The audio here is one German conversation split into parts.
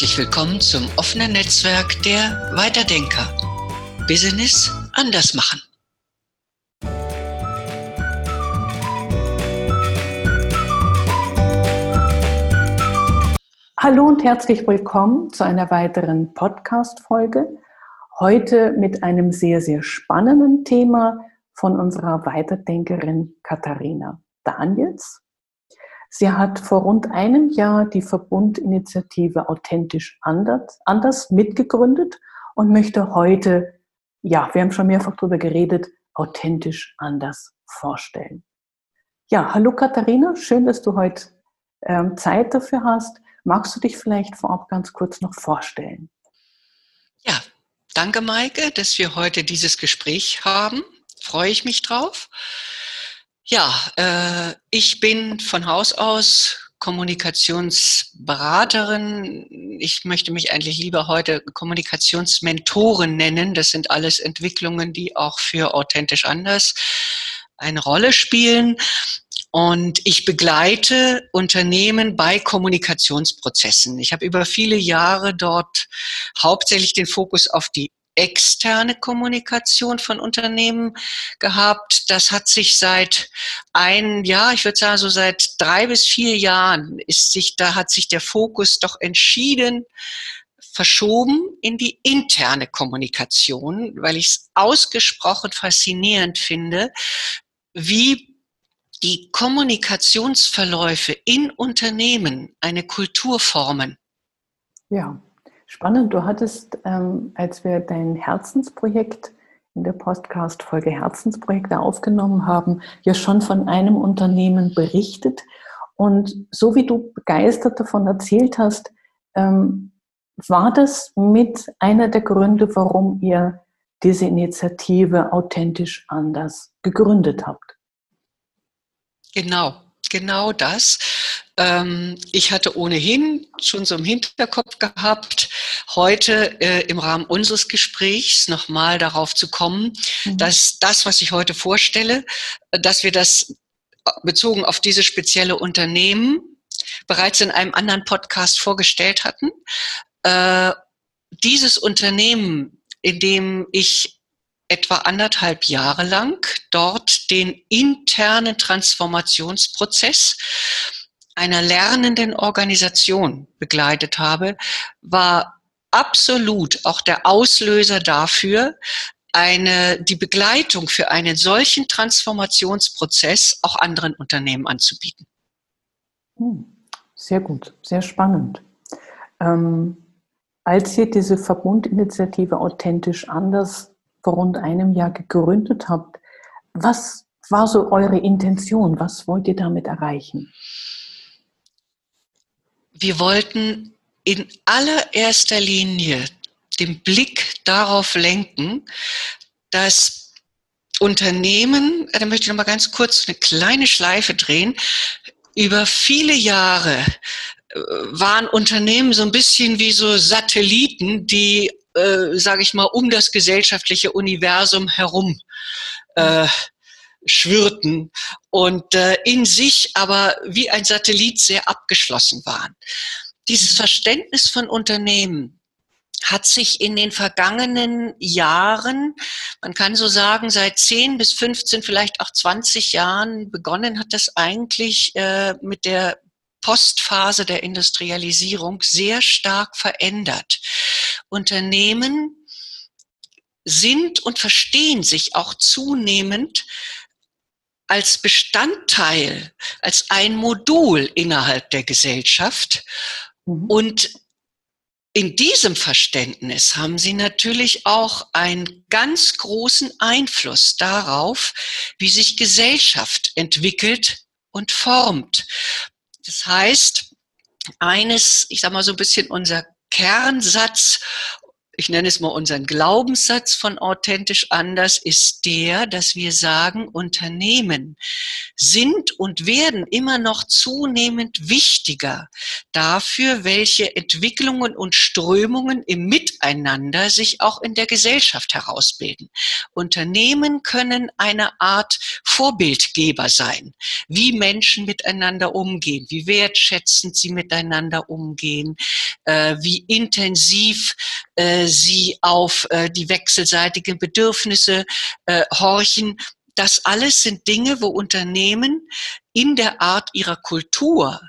Herzlich willkommen zum offenen Netzwerk der Weiterdenker. Business anders machen. Hallo und herzlich willkommen zu einer weiteren Podcast-Folge. Heute mit einem sehr, sehr spannenden Thema von unserer Weiterdenkerin Katharina Daniels. Sie hat vor rund einem Jahr die Verbundinitiative Authentisch anders, mitgegründet und möchte heute, ja, wir haben schon mehrfach darüber geredet, authentisch anders vorstellen. Ja, hallo Katharina, schön, dass du heute ähm, Zeit dafür hast. Magst du dich vielleicht vorab ganz kurz noch vorstellen? Ja, danke Maike, dass wir heute dieses Gespräch haben. Freue ich mich drauf. Ja, äh, ich bin von Haus aus Kommunikationsberaterin. Ich möchte mich eigentlich lieber heute Kommunikationsmentorin nennen. Das sind alles Entwicklungen, die auch für authentisch anders eine Rolle spielen. Und ich begleite Unternehmen bei Kommunikationsprozessen. Ich habe über viele Jahre dort hauptsächlich den Fokus auf die externe Kommunikation von Unternehmen gehabt. Das hat sich seit ein Jahr, ich würde sagen so seit drei bis vier Jahren ist sich, da hat sich der Fokus doch entschieden verschoben in die interne Kommunikation, weil ich es ausgesprochen faszinierend finde, wie die Kommunikationsverläufe in Unternehmen eine Kultur formen. Ja, spannend. Du hattest, ähm, als wir dein Herzensprojekt in der Podcast-Folge Herzensprojekte aufgenommen haben, ja schon von einem Unternehmen berichtet. Und so wie du begeistert davon erzählt hast, ähm, war das mit einer der Gründe, warum ihr diese Initiative authentisch anders gegründet habt. Genau, genau das. Ähm, ich hatte ohnehin schon so im Hinterkopf gehabt, heute äh, im Rahmen unseres Gesprächs nochmal darauf zu kommen, mhm. dass das, was ich heute vorstelle, dass wir das bezogen auf diese spezielle Unternehmen bereits in einem anderen Podcast vorgestellt hatten. Äh, dieses Unternehmen, in dem ich etwa anderthalb Jahre lang dort den internen Transformationsprozess einer lernenden Organisation begleitet habe, war absolut auch der Auslöser dafür, eine, die Begleitung für einen solchen Transformationsprozess auch anderen Unternehmen anzubieten. Hm, sehr gut, sehr spannend. Ähm, als ihr diese Verbundinitiative authentisch anders vor rund einem Jahr gegründet habt. Was war so eure Intention? Was wollt ihr damit erreichen? Wir wollten in allererster Linie den Blick darauf lenken, dass Unternehmen, da möchte ich noch mal ganz kurz eine kleine Schleife drehen, über viele Jahre äh, waren Unternehmen so ein bisschen wie so Satelliten, die äh, sage ich mal, um das gesellschaftliche Universum herum äh, schwirrten und äh, in sich aber wie ein Satellit sehr abgeschlossen waren. Dieses Verständnis von Unternehmen hat sich in den vergangenen Jahren, man kann so sagen, seit 10 bis 15, vielleicht auch 20 Jahren begonnen hat das eigentlich äh, mit der Postphase der Industrialisierung sehr stark verändert. Unternehmen sind und verstehen sich auch zunehmend als Bestandteil, als ein Modul innerhalb der Gesellschaft. Mhm. Und in diesem Verständnis haben sie natürlich auch einen ganz großen Einfluss darauf, wie sich Gesellschaft entwickelt und formt. Das heißt, eines, ich sage mal so ein bisschen unser Kernsatz ich nenne es mal unseren Glaubenssatz von authentisch anders, ist der, dass wir sagen, Unternehmen sind und werden immer noch zunehmend wichtiger dafür, welche Entwicklungen und Strömungen im Miteinander sich auch in der Gesellschaft herausbilden. Unternehmen können eine Art Vorbildgeber sein, wie Menschen miteinander umgehen, wie wertschätzend sie miteinander umgehen, äh, wie intensiv äh, sie auf äh, die wechselseitigen Bedürfnisse äh, horchen. Das alles sind Dinge, wo Unternehmen in der Art ihrer Kultur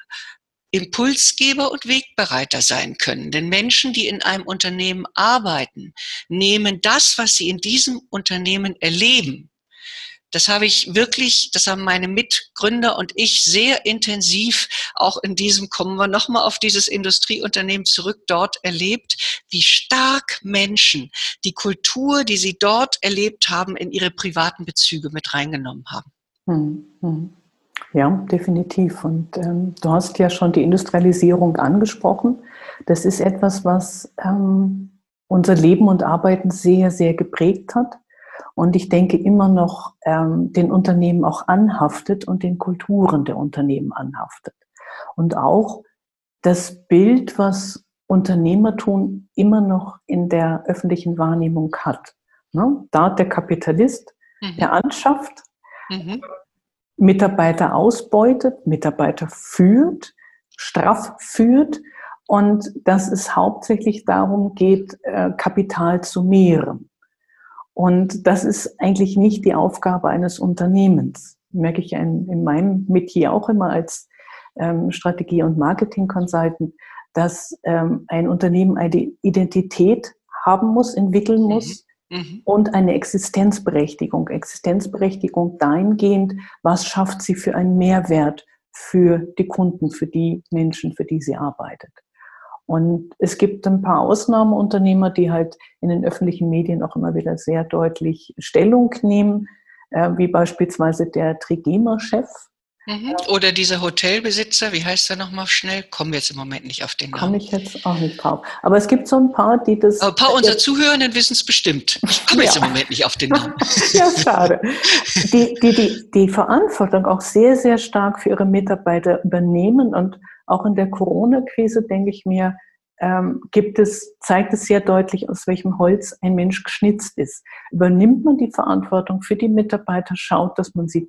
Impulsgeber und Wegbereiter sein können. Denn Menschen, die in einem Unternehmen arbeiten, nehmen das, was sie in diesem Unternehmen erleben, das habe ich wirklich, das haben meine Mitgründer und ich sehr intensiv auch in diesem, kommen wir nochmal auf dieses Industrieunternehmen zurück, dort erlebt, wie stark Menschen die Kultur, die sie dort erlebt haben, in ihre privaten Bezüge mit reingenommen haben. Hm, hm. Ja, definitiv. Und ähm, du hast ja schon die Industrialisierung angesprochen. Das ist etwas, was ähm, unser Leben und Arbeiten sehr, sehr geprägt hat und ich denke immer noch ähm, den Unternehmen auch anhaftet und den Kulturen der Unternehmen anhaftet. Und auch das Bild, was Unternehmertum immer noch in der öffentlichen Wahrnehmung hat. Ne? Da der Kapitalist, mhm. der anschafft, mhm. Mitarbeiter ausbeutet, Mitarbeiter führt, straff führt und dass es hauptsächlich darum geht, äh, Kapital zu mehren. Und das ist eigentlich nicht die Aufgabe eines Unternehmens. Merke ich in, in meinem Metier auch immer als ähm, Strategie- und Marketing-Consultant, dass ähm, ein Unternehmen eine Identität haben muss, entwickeln muss mhm. mhm. und eine Existenzberechtigung. Existenzberechtigung dahingehend, was schafft sie für einen Mehrwert für die Kunden, für die Menschen, für die sie arbeitet. Und es gibt ein paar Ausnahmeunternehmer, die halt in den öffentlichen Medien auch immer wieder sehr deutlich Stellung nehmen, äh, wie beispielsweise der Trigema-Chef. Mhm. Oder dieser Hotelbesitzer, wie heißt er nochmal schnell? Kommen wir jetzt im Moment nicht auf den Namen. Komme ich jetzt auch nicht drauf. Aber es gibt so ein paar, die das. Aber ein paar unserer Zuhörenden wissen es bestimmt. Ich komme ja. jetzt im Moment nicht auf den Namen. ja, schade. Die, die, die, die Verantwortung auch sehr, sehr stark für ihre Mitarbeiter übernehmen und auch in der Corona-Krise denke ich mir, ähm, gibt es, zeigt es sehr deutlich, aus welchem Holz ein Mensch geschnitzt ist. Übernimmt man die Verantwortung für die Mitarbeiter, schaut, dass man sie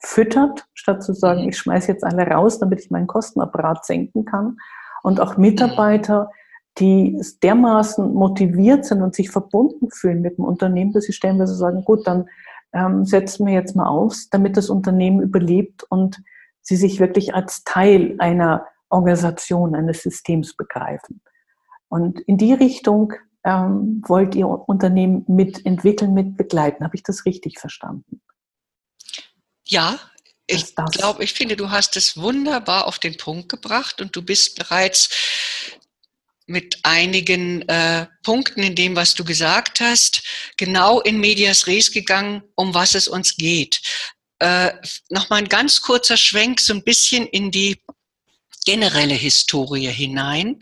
durchfüttert, statt zu sagen, mhm. ich schmeiße jetzt alle raus, damit ich meinen Kostenapparat senken kann. Und auch Mitarbeiter, die dermaßen motiviert sind und sich verbunden fühlen mit dem Unternehmen, dass sie stellenweise sagen, gut, dann ähm, setzen wir jetzt mal aus, damit das Unternehmen überlebt und sie sich wirklich als Teil einer Organisation, eines Systems begreifen. Und in die Richtung ähm, wollt ihr Unternehmen mitentwickeln, mit begleiten. Habe ich das richtig verstanden? Ja, ich glaube, ich finde, du hast es wunderbar auf den Punkt gebracht und du bist bereits mit einigen äh, Punkten in dem, was du gesagt hast, genau in Medias Res gegangen, um was es uns geht. Äh, Nochmal ein ganz kurzer Schwenk so ein bisschen in die generelle Historie hinein.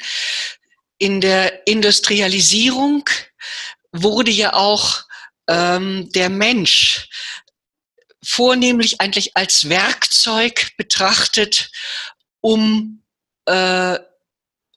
In der Industrialisierung wurde ja auch ähm, der Mensch vornehmlich eigentlich als Werkzeug betrachtet, um äh,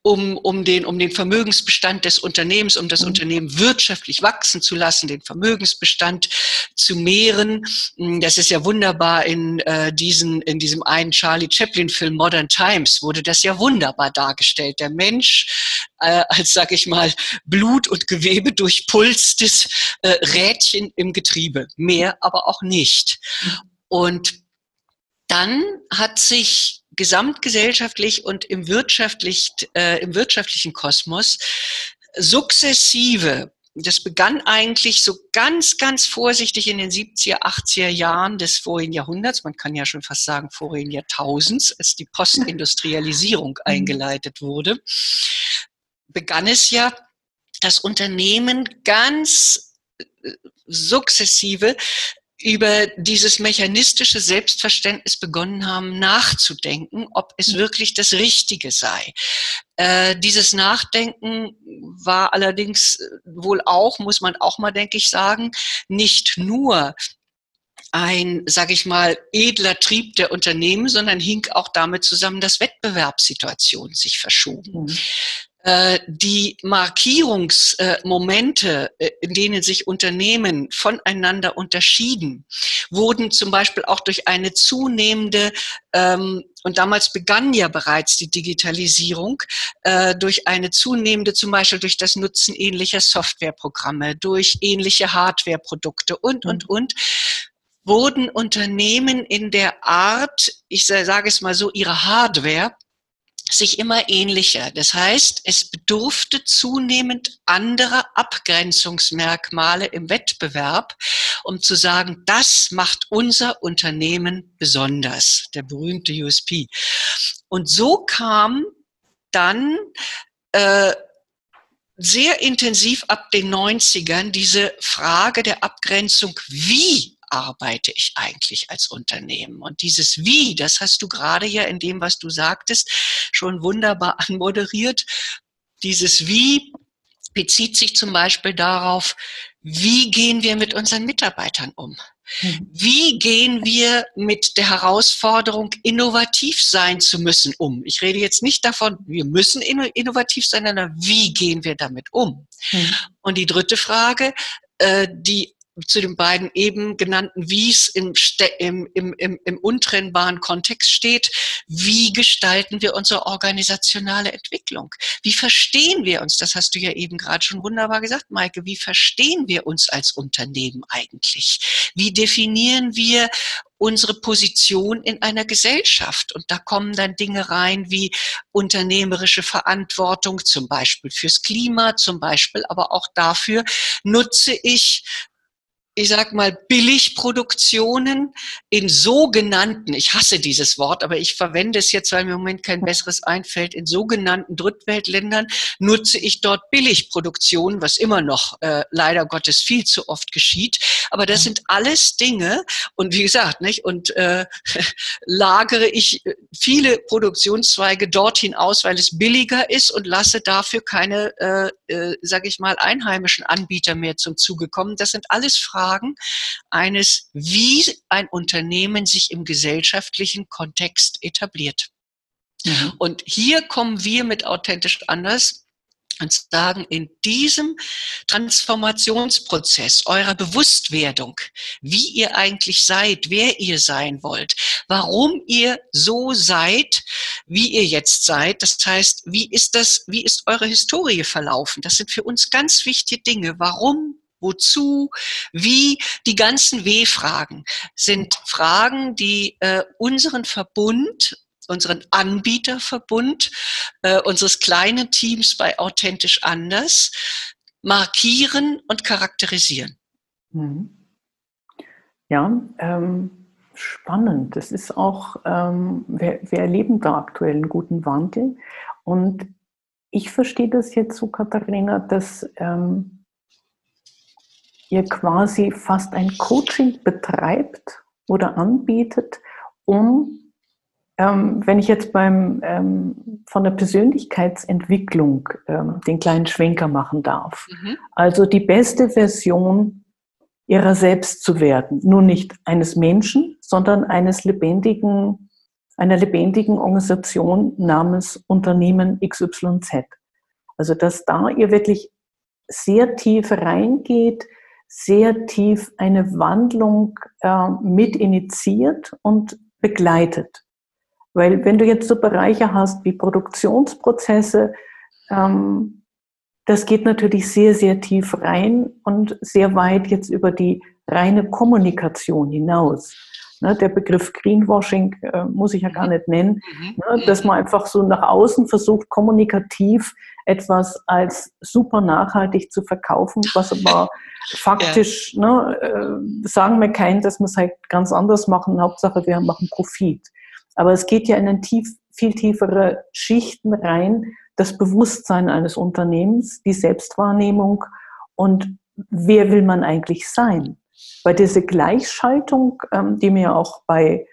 um, um, den, um den Vermögensbestand des Unternehmens, um das mhm. Unternehmen wirtschaftlich wachsen zu lassen, den Vermögensbestand zu mehren. Mm, das ist ja wunderbar in, äh, diesen, in diesem einen Charlie Chaplin-Film Modern Times wurde das ja wunderbar dargestellt. Der Mensch äh, als, sag ich mal, Blut und Gewebe durchpulstes äh, Rädchen im Getriebe. Mehr aber auch nicht. Mhm. Und dann hat sich gesamtgesellschaftlich und im, wirtschaftlich, äh, im wirtschaftlichen Kosmos sukzessive das begann eigentlich so ganz, ganz vorsichtig in den 70er, 80er Jahren des vorigen Jahrhunderts, man kann ja schon fast sagen vorigen Jahrtausends, als die Postindustrialisierung mhm. eingeleitet wurde, begann es ja, dass Unternehmen ganz äh, sukzessive über dieses mechanistische Selbstverständnis begonnen haben, nachzudenken, ob es wirklich das Richtige sei. Äh, dieses Nachdenken war allerdings wohl auch, muss man auch mal, denke ich, sagen, nicht nur ein, sage ich mal, edler Trieb der Unternehmen, sondern hing auch damit zusammen, dass Wettbewerbssituationen sich verschoben. Mhm. Äh, die Markierungsmomente, äh, in denen sich Unternehmen voneinander unterschieden, wurden zum Beispiel auch durch eine zunehmende ähm, und damals begann ja bereits die Digitalisierung äh, durch eine zunehmende, zum Beispiel durch das Nutzen ähnlicher Softwareprogramme, durch ähnliche Hardwareprodukte und, und, mhm. und, wurden Unternehmen in der Art, ich sage es mal so, ihre Hardware sich immer ähnlicher. Das heißt, es bedurfte zunehmend anderer Abgrenzungsmerkmale im Wettbewerb, um zu sagen, das macht unser Unternehmen besonders, der berühmte USP. Und so kam dann äh, sehr intensiv ab den 90ern diese Frage der Abgrenzung, wie arbeite ich eigentlich als Unternehmen? Und dieses Wie, das hast du gerade ja in dem, was du sagtest, schon wunderbar anmoderiert. Dieses Wie bezieht sich zum Beispiel darauf, wie gehen wir mit unseren Mitarbeitern um? Mhm. Wie gehen wir mit der Herausforderung, innovativ sein zu müssen, um? Ich rede jetzt nicht davon, wir müssen innovativ sein, sondern wie gehen wir damit um? Mhm. Und die dritte Frage, äh, die zu den beiden eben genannten Wies im, im, im, im, untrennbaren Kontext steht. Wie gestalten wir unsere organisationale Entwicklung? Wie verstehen wir uns? Das hast du ja eben gerade schon wunderbar gesagt, Maike. Wie verstehen wir uns als Unternehmen eigentlich? Wie definieren wir unsere Position in einer Gesellschaft. Und da kommen dann Dinge rein wie unternehmerische Verantwortung, zum Beispiel fürs Klima, zum Beispiel aber auch dafür, nutze ich ich sag mal, Billigproduktionen in sogenannten, ich hasse dieses Wort, aber ich verwende es jetzt, weil mir im Moment kein besseres einfällt, in sogenannten Drittweltländern nutze ich dort Billigproduktionen, was immer noch äh, leider Gottes viel zu oft geschieht. Aber das sind alles Dinge und wie gesagt, nicht und äh, lagere ich äh, viele Produktionszweige dorthin aus, weil es billiger ist und lasse dafür keine, äh, äh, sage ich mal, einheimischen Anbieter mehr zum Zuge kommen. Das sind alles Fragen Fragen eines, wie ein Unternehmen sich im gesellschaftlichen Kontext etabliert. Mhm. Und hier kommen wir mit authentisch anders und sagen, in diesem Transformationsprozess eurer Bewusstwerdung, wie ihr eigentlich seid, wer ihr sein wollt, warum ihr so seid, wie ihr jetzt seid, das heißt, wie ist das, wie ist eure Historie verlaufen? Das sind für uns ganz wichtige Dinge. Warum wozu, wie, die ganzen W-Fragen sind Fragen, die äh, unseren Verbund, unseren Anbieterverbund äh, unseres kleinen Teams bei Authentisch Anders markieren und charakterisieren. Mhm. Ja, ähm, spannend. Das ist auch, ähm, wir, wir erleben da aktuell einen guten Wandel. Und ich verstehe das jetzt so, Katharina, dass ähm, ihr quasi fast ein Coaching betreibt oder anbietet, um, ähm, wenn ich jetzt beim, ähm, von der Persönlichkeitsentwicklung ähm, den kleinen Schwenker machen darf, mhm. also die beste Version ihrer selbst zu werden, nur nicht eines Menschen, sondern eines lebendigen, einer lebendigen Organisation namens Unternehmen XYZ. Also dass da ihr wirklich sehr tief reingeht sehr tief eine Wandlung äh, mit initiiert und begleitet. Weil wenn du jetzt so Bereiche hast wie Produktionsprozesse, ähm, das geht natürlich sehr, sehr tief rein und sehr weit jetzt über die reine Kommunikation hinaus. Ne, der Begriff Greenwashing äh, muss ich ja gar nicht nennen, mhm. ne, dass man einfach so nach außen versucht, kommunikativ etwas als super nachhaltig zu verkaufen, was aber faktisch, ja. ne, äh, sagen wir keinen, dass wir es halt ganz anders machen. Hauptsache, wir machen Profit. Aber es geht ja in ein tief, viel tiefere Schichten rein, das Bewusstsein eines Unternehmens, die Selbstwahrnehmung und wer will man eigentlich sein? Weil diese Gleichschaltung, ähm, die mir auch bei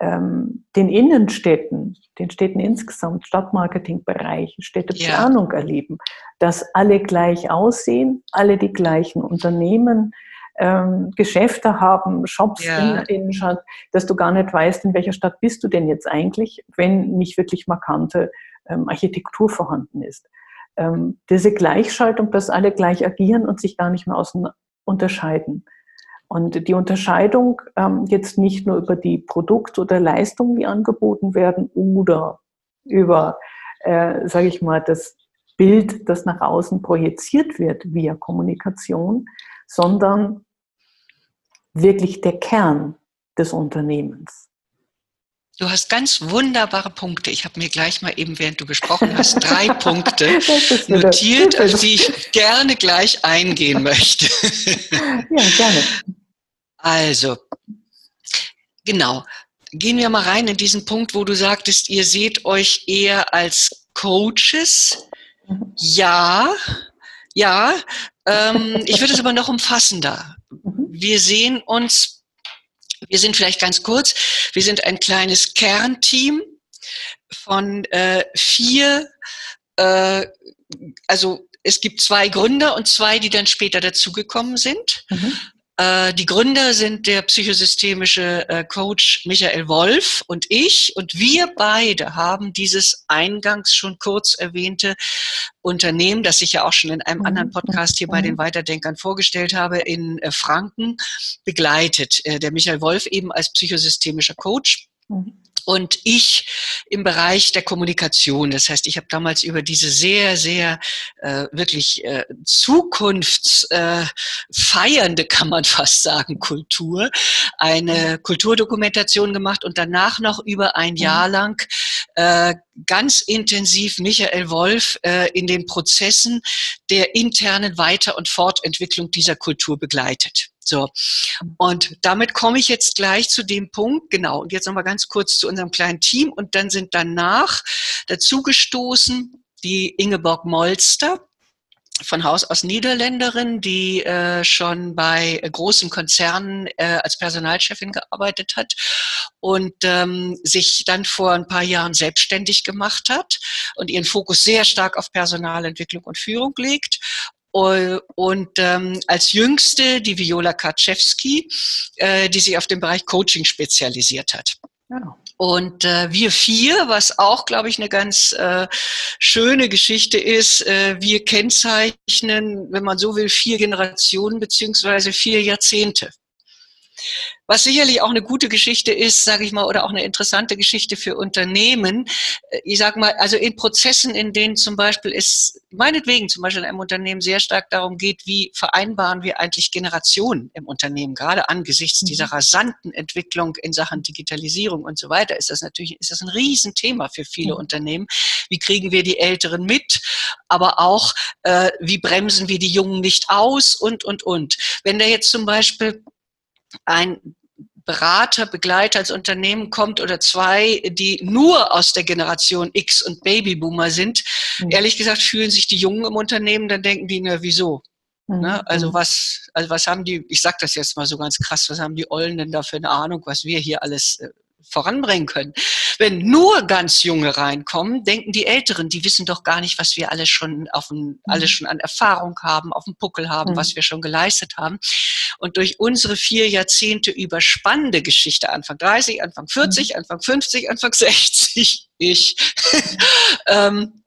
ähm, den Innenstädten, den Städten insgesamt, Stadtmarketingbereich, Städteplanung ja. erleben, dass alle gleich aussehen, alle die gleichen Unternehmen, ähm, Geschäfte haben, Shops ja. in der Innenstadt, dass du gar nicht weißt, in welcher Stadt bist du denn jetzt eigentlich, wenn nicht wirklich markante ähm, Architektur vorhanden ist. Ähm, diese Gleichschaltung, dass alle gleich agieren und sich gar nicht mehr außen unterscheiden. Und die Unterscheidung ähm, jetzt nicht nur über die Produkte oder Leistungen, die angeboten werden, oder über, äh, sage ich mal, das Bild, das nach außen projiziert wird via Kommunikation, sondern wirklich der Kern des Unternehmens. Du hast ganz wunderbare Punkte. Ich habe mir gleich mal eben, während du gesprochen hast, drei Punkte notiert, auf die ich gerne gleich eingehen möchte. Ja, gerne. Also, genau. Gehen wir mal rein in diesen Punkt, wo du sagtest, ihr seht euch eher als Coaches. Ja, ja. Ähm, ich würde es aber noch umfassender. Mhm. Wir sehen uns, wir sind vielleicht ganz kurz, wir sind ein kleines Kernteam von äh, vier, äh, also es gibt zwei Gründer und zwei, die dann später dazugekommen sind. Mhm. Äh, die Gründer sind der psychosystemische äh, Coach Michael Wolf und ich. Und wir beide haben dieses eingangs schon kurz erwähnte Unternehmen, das ich ja auch schon in einem anderen mhm. Podcast hier bei den Weiterdenkern vorgestellt habe, in äh, Franken begleitet. Der Michael Wolf eben als psychosystemischer Coach. Mhm und ich im Bereich der Kommunikation. Das heißt, ich habe damals über diese sehr, sehr äh, wirklich äh, zukunftsfeiernde, äh, kann man fast sagen, Kultur, eine Kulturdokumentation gemacht und danach noch über ein Jahr mhm. lang äh, ganz intensiv Michael Wolf äh, in den Prozessen der internen Weiter- und Fortentwicklung dieser Kultur begleitet. So. Und damit komme ich jetzt gleich zu dem Punkt, genau. Und jetzt nochmal ganz kurz zu unserem kleinen Team. Und dann sind danach dazugestoßen die Ingeborg Molster, von Haus aus Niederländerin, die äh, schon bei äh, großen Konzernen äh, als Personalchefin gearbeitet hat und ähm, sich dann vor ein paar Jahren selbstständig gemacht hat und ihren Fokus sehr stark auf Personalentwicklung und Führung legt und ähm, als jüngste die Viola Kaczewski, äh, die sich auf den Bereich Coaching spezialisiert hat. Ja. Und äh, wir vier, was auch, glaube ich, eine ganz äh, schöne Geschichte ist, äh, wir kennzeichnen, wenn man so will, vier Generationen beziehungsweise vier Jahrzehnte. Was sicherlich auch eine gute Geschichte ist, sage ich mal, oder auch eine interessante Geschichte für Unternehmen. Ich sage mal, also in Prozessen, in denen zum Beispiel es meinetwegen zum Beispiel in einem Unternehmen sehr stark darum geht, wie vereinbaren wir eigentlich Generationen im Unternehmen, gerade angesichts mhm. dieser rasanten Entwicklung in Sachen Digitalisierung und so weiter, ist das natürlich ist das ein Riesenthema für viele. Unternehmen. Wie kriegen wir die Älteren mit, aber auch äh, wie bremsen wir die Jungen nicht aus und und und. Wenn da jetzt zum Beispiel ein Berater, Begleiter als Unternehmen kommt oder zwei, die nur aus der Generation X und Babyboomer sind, mhm. ehrlich gesagt fühlen sich die Jungen im Unternehmen, dann denken die, na wieso? Mhm. Ne? Also was, also was haben die, ich sag das jetzt mal so ganz krass, was haben die Ollen denn da für eine Ahnung, was wir hier alles äh, voranbringen können. Wenn nur ganz Junge reinkommen, denken die Älteren, die wissen doch gar nicht, was wir alles schon auf dem, mhm. alles schon an Erfahrung haben, auf dem Puckel haben, mhm. was wir schon geleistet haben. Und durch unsere vier Jahrzehnte überspannende Geschichte, Anfang 30, Anfang 40, mhm. Anfang 50, Anfang 60, ich, ähm,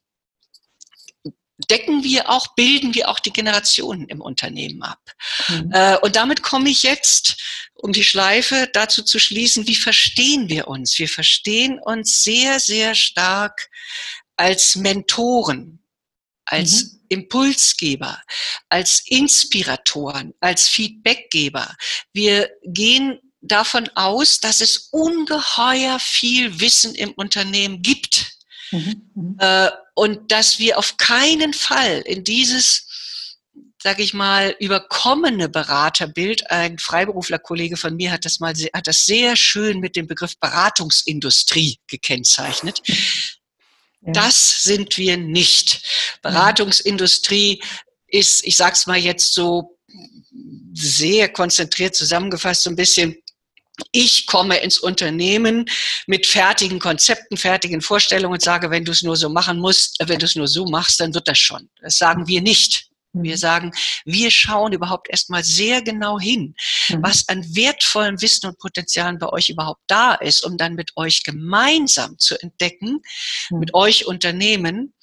decken wir auch, bilden wir auch die Generationen im Unternehmen ab. Mhm. Äh, und damit komme ich jetzt, um die Schleife dazu zu schließen, wie verstehen wir uns? Wir verstehen uns sehr, sehr stark als Mentoren, als mhm. Impulsgeber, als Inspiratoren, als Feedbackgeber. Wir gehen davon aus, dass es ungeheuer viel Wissen im Unternehmen gibt. Mhm. mhm. Äh, und dass wir auf keinen Fall in dieses sage ich mal, überkommene Beraterbild. Ein Freiberuflerkollege von mir hat das mal hat das sehr schön mit dem Begriff Beratungsindustrie gekennzeichnet. Ja. Das sind wir nicht. Beratungsindustrie ist, ich sag's mal jetzt so sehr konzentriert zusammengefasst so ein bisschen, ich komme ins Unternehmen mit fertigen Konzepten, fertigen Vorstellungen und sage, wenn du es nur so machen musst, äh, wenn du es nur so machst, dann wird das schon. Das sagen wir nicht. Wir mhm. sagen, wir schauen überhaupt erstmal sehr genau hin, mhm. was an wertvollem Wissen und Potenzialen bei euch überhaupt da ist, um dann mit euch gemeinsam zu entdecken, mhm. mit euch Unternehmen,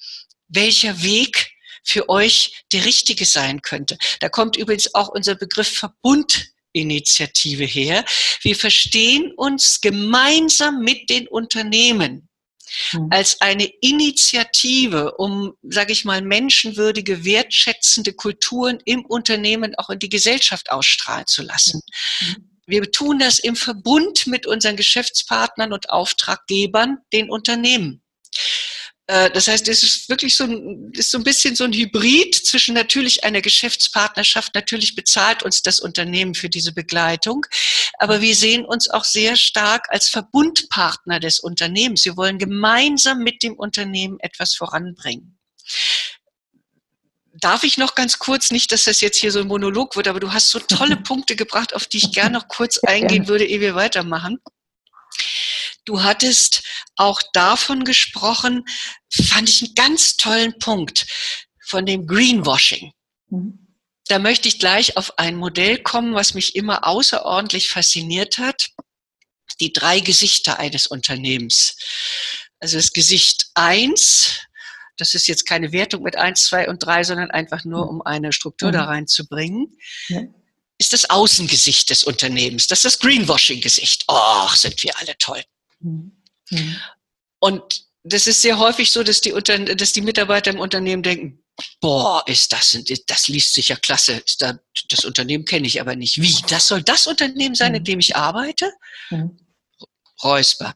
welcher Weg für euch der richtige sein könnte. Da kommt übrigens auch unser Begriff Verbundinitiative her. Wir verstehen uns gemeinsam mit den Unternehmen mhm. als eine Initiative, um, sage ich mal, menschenwürdige, wertschätzende Kulturen im Unternehmen auch in die Gesellschaft ausstrahlen zu lassen. Mhm. Wir tun das im Verbund mit unseren Geschäftspartnern und Auftraggebern, den Unternehmen. Äh, das heißt, es ist wirklich so ein, ist so ein bisschen so ein Hybrid zwischen natürlich einer Geschäftspartnerschaft. Natürlich bezahlt uns das Unternehmen für diese Begleitung. Aber wir sehen uns auch sehr stark als Verbundpartner des Unternehmens. Wir wollen gemeinsam mit dem Unternehmen etwas voranbringen. Darf ich noch ganz kurz, nicht, dass das jetzt hier so ein Monolog wird, aber du hast so tolle Punkte gebracht, auf die ich gerne noch kurz eingehen würde, ehe wir weitermachen. Du hattest auch davon gesprochen, fand ich einen ganz tollen Punkt von dem Greenwashing. Mhm. Da möchte ich gleich auf ein Modell kommen, was mich immer außerordentlich fasziniert hat. Die drei Gesichter eines Unternehmens. Also das Gesicht eins, das ist jetzt keine Wertung mit eins, zwei und drei, sondern einfach nur, um eine Struktur mhm. da reinzubringen. Ja. Ist das Außengesicht des Unternehmens, das ist das Greenwashing-Gesicht. Oh, sind wir alle toll. Mhm. Und das ist sehr häufig so, dass die, dass die Mitarbeiter im Unternehmen denken, boah, ist das, das liest sich ja klasse, ist da, das Unternehmen kenne ich aber nicht. Wie? Das soll das Unternehmen sein, in mhm. dem ich arbeite? Mhm. Räusper.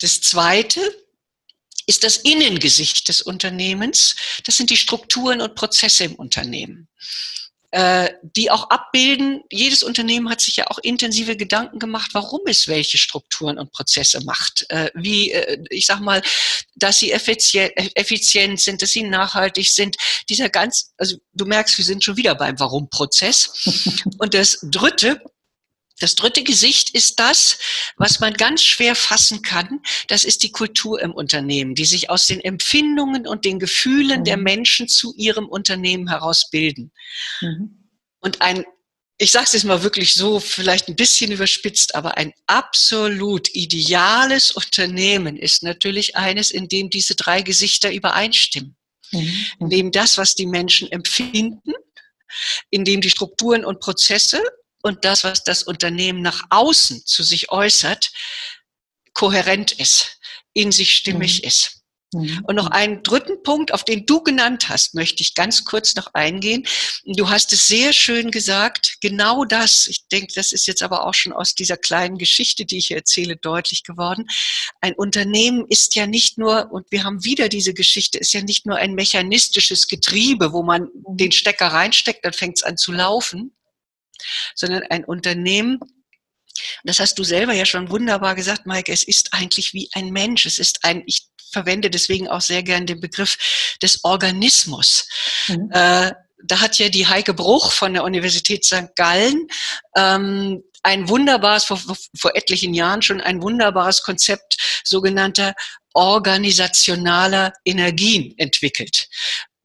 Das zweite ist das Innengesicht des Unternehmens. Das sind die Strukturen und Prozesse im Unternehmen. Äh, die auch abbilden. Jedes Unternehmen hat sich ja auch intensive Gedanken gemacht, warum es welche Strukturen und Prozesse macht. Äh, wie, äh, ich sag mal, dass sie effizient, effizient sind, dass sie nachhaltig sind. Dieser ganz, also du merkst, wir sind schon wieder beim Warum-Prozess. Und das dritte, das dritte Gesicht ist das, was man ganz schwer fassen kann. Das ist die Kultur im Unternehmen, die sich aus den Empfindungen und den Gefühlen mhm. der Menschen zu ihrem Unternehmen heraus bilden. Mhm. Und ein, ich sage es jetzt mal wirklich so, vielleicht ein bisschen überspitzt, aber ein absolut ideales Unternehmen ist natürlich eines, in dem diese drei Gesichter übereinstimmen. Mhm. In dem das, was die Menschen empfinden, in dem die Strukturen und Prozesse und das, was das Unternehmen nach außen zu sich äußert, kohärent ist, in sich stimmig mhm. ist. Mhm. Und noch einen dritten Punkt, auf den du genannt hast, möchte ich ganz kurz noch eingehen. Du hast es sehr schön gesagt, genau das, ich denke, das ist jetzt aber auch schon aus dieser kleinen Geschichte, die ich hier erzähle, deutlich geworden. Ein Unternehmen ist ja nicht nur, und wir haben wieder diese Geschichte, ist ja nicht nur ein mechanistisches Getriebe, wo man mhm. den Stecker reinsteckt, dann fängt es an zu laufen, sondern ein Unternehmen, das hast du selber ja schon wunderbar gesagt, Maike, es ist eigentlich wie ein Mensch. Es ist ein, ich verwende deswegen auch sehr gern den Begriff des Organismus. Mhm. Äh, da hat ja die Heike Bruch von der Universität St. Gallen ähm, ein wunderbares, vor, vor etlichen Jahren schon ein wunderbares Konzept sogenannter organisationaler Energien entwickelt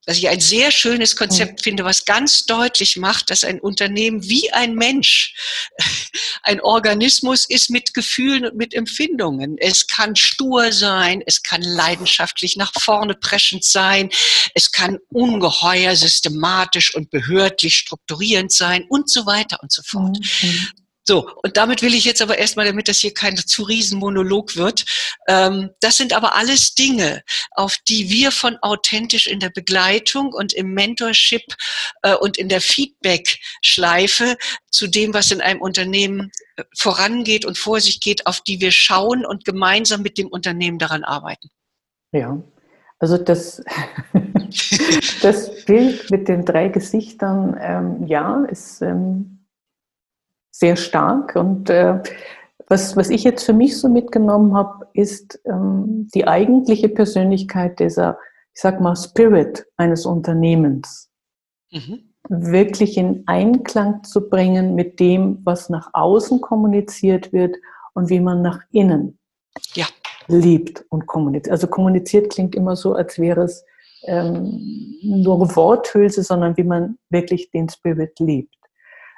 was ich ein sehr schönes Konzept mhm. finde, was ganz deutlich macht, dass ein Unternehmen wie ein Mensch ein Organismus ist mit Gefühlen und mit Empfindungen. Es kann stur sein, es kann leidenschaftlich nach vorne preschend sein, es kann ungeheuer systematisch und behördlich strukturierend sein und so weiter und so fort. Mhm. So, und damit will ich jetzt aber erstmal, damit das hier kein zu riesen Monolog wird, ähm, das sind aber alles Dinge, auf die wir von authentisch in der Begleitung und im Mentorship äh, und in der Feedback-Schleife zu dem, was in einem Unternehmen äh, vorangeht und vor sich geht, auf die wir schauen und gemeinsam mit dem Unternehmen daran arbeiten. Ja, also das, das Bild mit den drei Gesichtern, ähm, ja, ist... Ähm sehr stark. Und äh, was, was ich jetzt für mich so mitgenommen habe, ist ähm, die eigentliche Persönlichkeit dieser, ich sag mal, Spirit eines Unternehmens. Mhm. wirklich in Einklang zu bringen mit dem, was nach außen kommuniziert wird und wie man nach innen ja. liebt und kommuniziert. Also kommuniziert klingt immer so, als wäre es ähm, nur Worthülse, sondern wie man wirklich den Spirit liebt.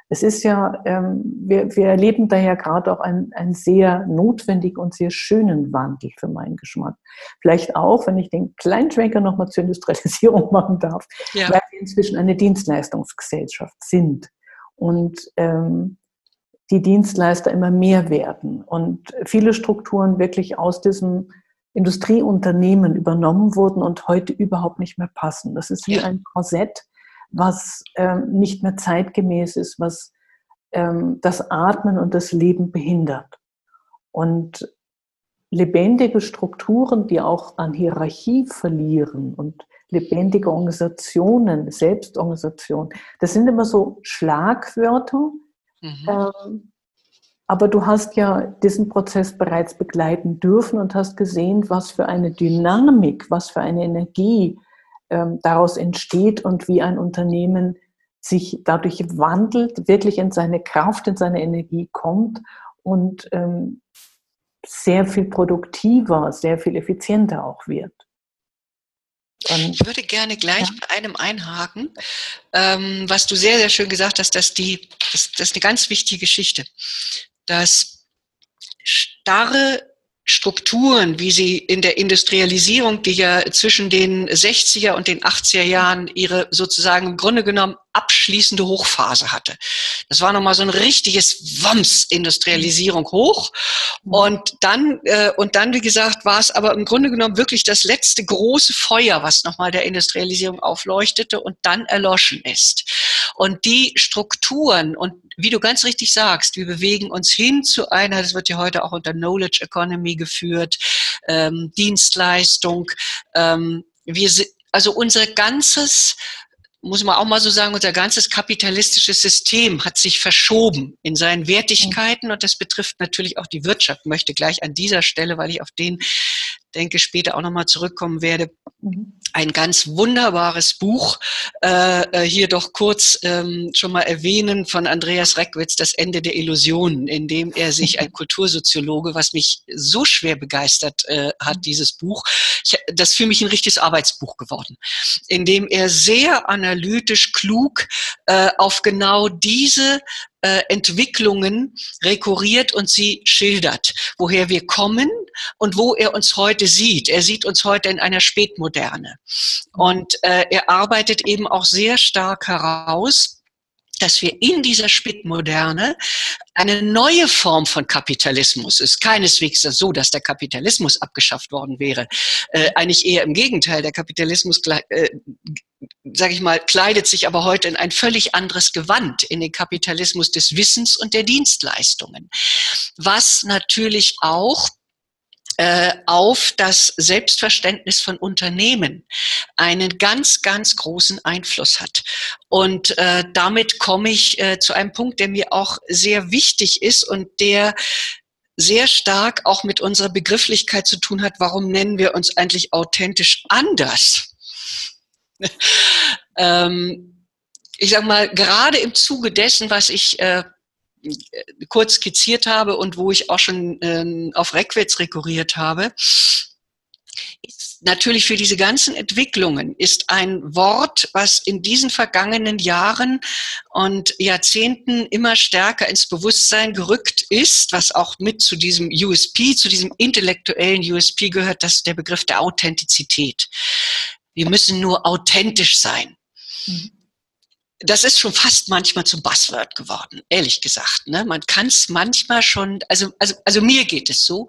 Es ist ja, ähm, wir, wir erleben da ja gerade auch einen, einen sehr notwendigen und sehr schönen Wandel für meinen Geschmack. Vielleicht auch, wenn ich den kleinen Schwenker nochmal zur Industrialisierung machen darf, ja. weil wir inzwischen eine Dienstleistungsgesellschaft sind und ähm, die Dienstleister immer mehr werden und viele Strukturen wirklich aus diesem Industrieunternehmen übernommen wurden und heute überhaupt nicht mehr passen. Das ist wie ein Korsett, was ähm, nicht mehr zeitgemäß ist, was ähm, das Atmen und das Leben behindert. Und lebendige Strukturen, die auch an Hierarchie verlieren und lebendige Organisationen, Selbstorganisation, das sind immer so Schlagwörter. Mhm. Ähm, aber du hast ja diesen Prozess bereits begleiten dürfen und hast gesehen, was für eine Dynamik, was für eine Energie ähm, daraus entsteht und wie ein Unternehmen sich dadurch wandelt, wirklich in seine Kraft, in seine Energie kommt und ähm, sehr viel produktiver, sehr viel effizienter auch wird. Und, ich würde gerne gleich ja. bei einem einhaken, ähm, was du sehr, sehr schön gesagt hast, dass die, das, das ist eine ganz wichtige Geschichte, dass starre Strukturen, wie sie in der Industrialisierung, die ja zwischen den 60er und den 80er Jahren ihre sozusagen im Grunde genommen abschließende Hochphase hatte. Das war nochmal so ein richtiges Wams Industrialisierung hoch. Und dann, äh, und dann, wie gesagt, war es aber im Grunde genommen wirklich das letzte große Feuer, was nochmal der Industrialisierung aufleuchtete und dann erloschen ist. Und die Strukturen und wie du ganz richtig sagst, wir bewegen uns hin zu einer, das wird ja heute auch unter Knowledge Economy geführt, ähm, Dienstleistung. Ähm, wir, also unser ganzes muss man auch mal so sagen, unser ganzes kapitalistisches System hat sich verschoben in seinen Wertigkeiten und das betrifft natürlich auch die Wirtschaft. Ich möchte gleich an dieser Stelle, weil ich auf den denke, später auch nochmal zurückkommen werde, mhm. ein ganz wunderbares Buch äh, äh, hier doch kurz ähm, schon mal erwähnen von Andreas Reckwitz, Das Ende der Illusionen, in dem er sich ein Kultursoziologe, was mich so schwer begeistert äh, hat, mhm. dieses Buch, ich, das für mich ein richtiges Arbeitsbuch geworden, in dem er sehr analytisch, klug äh, auf genau diese äh, Entwicklungen rekurriert und sie schildert, woher wir kommen und wo er uns heute sieht. Er sieht uns heute in einer Spätmoderne. Und äh, er arbeitet eben auch sehr stark heraus, dass wir in dieser Spätmoderne eine neue Form von Kapitalismus ist. Keineswegs so, dass der Kapitalismus abgeschafft worden wäre. Äh, eigentlich eher im Gegenteil. Der Kapitalismus, äh, sage ich mal, kleidet sich aber heute in ein völlig anderes Gewand, in den Kapitalismus des Wissens und der Dienstleistungen. Was natürlich auch auf das Selbstverständnis von Unternehmen einen ganz, ganz großen Einfluss hat. Und äh, damit komme ich äh, zu einem Punkt, der mir auch sehr wichtig ist und der sehr stark auch mit unserer Begrifflichkeit zu tun hat, warum nennen wir uns eigentlich authentisch anders? ähm, ich sage mal, gerade im Zuge dessen, was ich äh, kurz skizziert habe und wo ich auch schon ähm, auf Reckwitz rekurriert habe, ist natürlich für diese ganzen Entwicklungen ist ein Wort, was in diesen vergangenen Jahren und Jahrzehnten immer stärker ins Bewusstsein gerückt ist, was auch mit zu diesem USP, zu diesem intellektuellen USP gehört, das ist der Begriff der Authentizität. Wir müssen nur authentisch sein. Mhm das ist schon fast manchmal zum Buzzword geworden, ehrlich gesagt. Ne? Man kann es manchmal schon, also, also, also mir geht es so,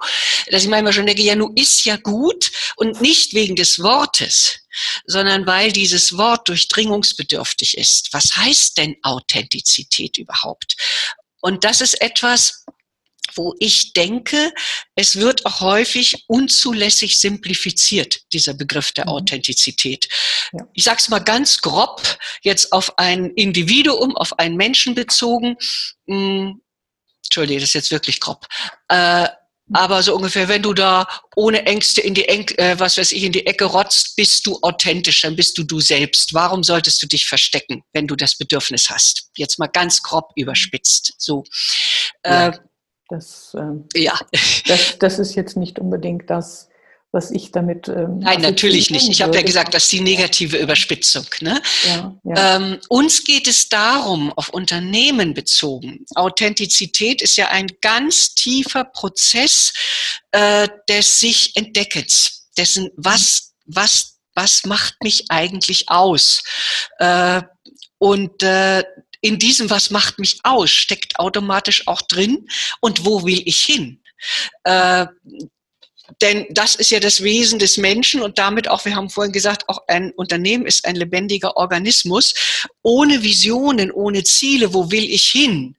dass ich manchmal schon denke, ja, nun ist ja gut und nicht wegen des Wortes, sondern weil dieses Wort durchdringungsbedürftig ist. Was heißt denn Authentizität überhaupt? Und das ist etwas, wo ich denke, es wird auch häufig unzulässig simplifiziert, dieser Begriff der mhm. Authentizität. Ja. Ich sage es mal ganz grob, jetzt auf ein Individuum, auf einen Menschen bezogen. Hm, Entschuldige, das ist jetzt wirklich grob. Äh, Aber so ungefähr, wenn du da ohne Ängste in die Eng äh, was weiß ich, in die Ecke rotzt, bist du authentisch, dann bist du du selbst. Warum solltest du dich verstecken, wenn du das Bedürfnis hast? Jetzt mal ganz grob überspitzt. So. Ja, äh, das, äh, ja. Das, das ist jetzt nicht unbedingt das, was ich damit. Ähm, Nein, natürlich nicht. Ich habe ja gesagt, das ist die negative Überspitzung. Ne? Ja, ja. Ähm, uns geht es darum, auf Unternehmen bezogen. Authentizität ist ja ein ganz tiefer Prozess äh, des sich Entdeckens, dessen was was was macht mich eigentlich aus äh, und äh, in diesem, was macht mich aus, steckt automatisch auch drin und wo will ich hin? Äh, denn das ist ja das Wesen des Menschen und damit auch, wir haben vorhin gesagt, auch ein Unternehmen ist ein lebendiger Organismus. Ohne Visionen, ohne Ziele, wo will ich hin,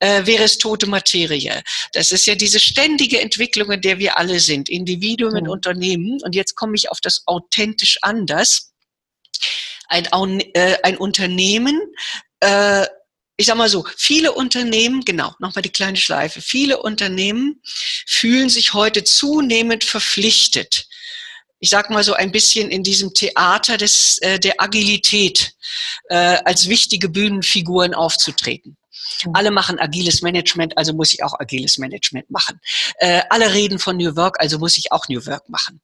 äh, wäre es tote Materie. Das ist ja diese ständige Entwicklung, in der wir alle sind, Individuen und mhm. Unternehmen. Und jetzt komme ich auf das authentisch anders. Ein, äh, ein Unternehmen äh, ich sag mal so, viele Unternehmen, genau, nochmal die kleine Schleife, viele Unternehmen fühlen sich heute zunehmend verpflichtet. Ich sag mal so ein bisschen in diesem Theater des, äh, der Agilität äh, als wichtige Bühnenfiguren aufzutreten. Mhm. Alle machen agiles Management, also muss ich auch agiles Management machen. Äh, alle reden von New Work, also muss ich auch New Work machen.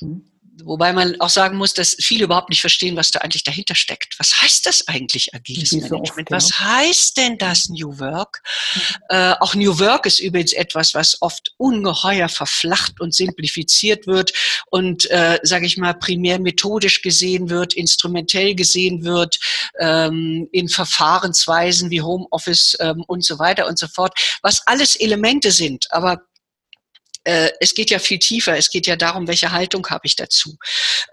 Mhm. Wobei man auch sagen muss, dass viele überhaupt nicht verstehen, was da eigentlich dahinter steckt. Was heißt das eigentlich, agiles Diese Management? Oft, ja. Was heißt denn das New Work? Mhm. Äh, auch New Work ist übrigens etwas, was oft ungeheuer verflacht und simplifiziert wird und, äh, sage ich mal, primär methodisch gesehen wird, instrumentell gesehen wird, ähm, in Verfahrensweisen wie Homeoffice ähm, und so weiter und so fort, was alles Elemente sind. Aber äh, es geht ja viel tiefer. Es geht ja darum, welche Haltung habe ich dazu.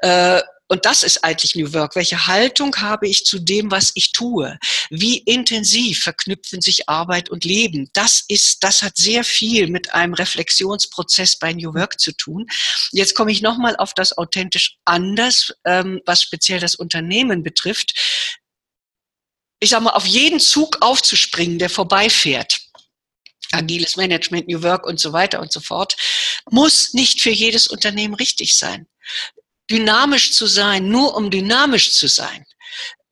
Äh, und das ist eigentlich New Work. Welche Haltung habe ich zu dem, was ich tue? Wie intensiv verknüpfen sich Arbeit und Leben? Das ist, das hat sehr viel mit einem Reflexionsprozess bei New Work zu tun. Jetzt komme ich nochmal auf das authentisch anders, ähm, was speziell das Unternehmen betrifft. Ich sage mal, auf jeden Zug aufzuspringen, der vorbeifährt agiles Management, New Work und so weiter und so fort, muss nicht für jedes Unternehmen richtig sein. Dynamisch zu sein, nur um dynamisch zu sein,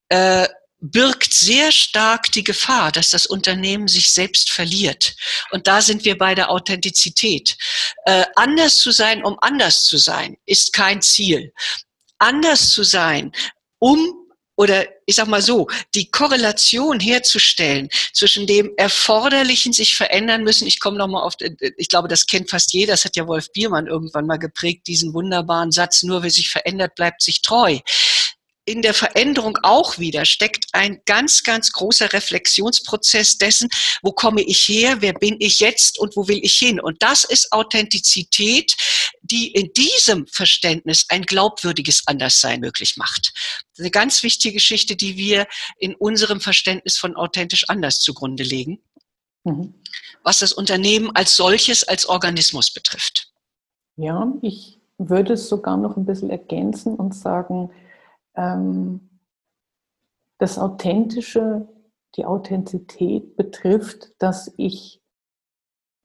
äh, birgt sehr stark die Gefahr, dass das Unternehmen sich selbst verliert. Und da sind wir bei der Authentizität. Äh, anders zu sein, um anders zu sein, ist kein Ziel. Anders zu sein, um oder ich sag mal so, die Korrelation herzustellen zwischen dem Erforderlichen sich verändern müssen. Ich komme nochmal auf, ich glaube, das kennt fast jeder, das hat ja Wolf Biermann irgendwann mal geprägt, diesen wunderbaren Satz, nur wer sich verändert, bleibt sich treu in der Veränderung auch wieder steckt ein ganz, ganz großer Reflexionsprozess dessen, wo komme ich her, wer bin ich jetzt und wo will ich hin. Und das ist Authentizität, die in diesem Verständnis ein glaubwürdiges Anderssein möglich macht. Eine ganz wichtige Geschichte, die wir in unserem Verständnis von authentisch anders zugrunde legen, mhm. was das Unternehmen als solches, als Organismus betrifft. Ja, ich würde es sogar noch ein bisschen ergänzen und sagen, ähm, das Authentische, die Authentizität betrifft, dass ich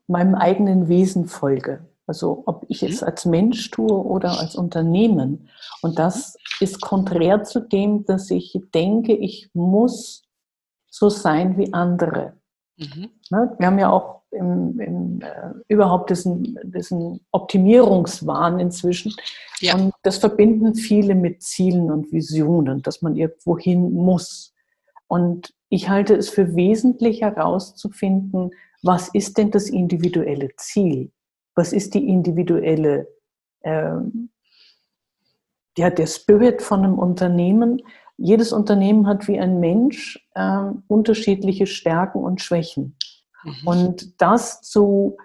meinem eigenen Wesen folge. Also ob ich es mhm. als Mensch tue oder als Unternehmen. Und das ist konträr zu dem, dass ich denke, ich muss so sein wie andere. Mhm. Ne, wir haben ja auch im, im, äh, überhaupt diesen, diesen Optimierungswahn inzwischen. Ja. Und das verbinden viele mit Zielen und Visionen, dass man irgendwo hin muss. Und ich halte es für wesentlich herauszufinden, was ist denn das individuelle Ziel? Was ist die individuelle, ähm, ja, der Spirit von einem Unternehmen? Jedes Unternehmen hat wie ein Mensch ähm, unterschiedliche Stärken und Schwächen. Mhm. Und das zu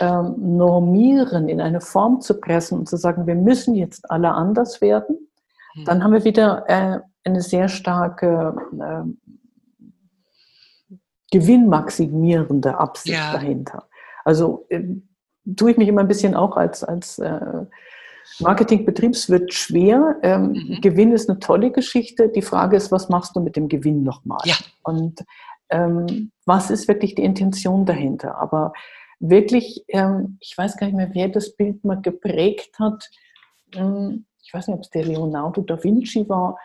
ähm, normieren, in eine Form zu pressen und zu sagen, wir müssen jetzt alle anders werden, mhm. dann haben wir wieder äh, eine sehr starke äh, gewinnmaximierende Absicht ja. dahinter. Also äh, tue ich mich immer ein bisschen auch als, als äh, Marketing-Betriebswirt schwer. Ähm, mhm. Gewinn ist eine tolle Geschichte. Die Frage ist, was machst du mit dem Gewinn nochmal? Ja. Und ähm, was ist wirklich die Intention dahinter. Aber wirklich, ähm, ich weiß gar nicht mehr, wer das Bild mal geprägt hat. Ähm, ich weiß nicht, ob es der Leonardo da Vinci war,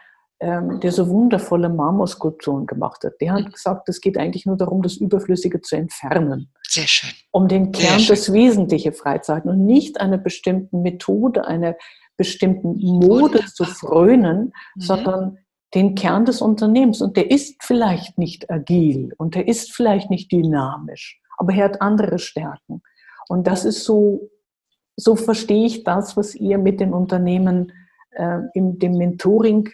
ähm, der so wundervolle Marmorskulpturen gemacht hat. Der hat mhm. gesagt, es geht eigentlich nur darum, das Überflüssige zu entfernen. Sehr schön. Um den Kern, das Wesentliche freizuhalten und nicht einer bestimmten Methode, einer bestimmten Mode zu frönen, mhm. sondern den Kern des Unternehmens. Und der ist vielleicht nicht agil und der ist vielleicht nicht dynamisch, aber er hat andere Stärken. Und das ist so, so verstehe ich das, was ihr mit den Unternehmen äh, in dem Mentoring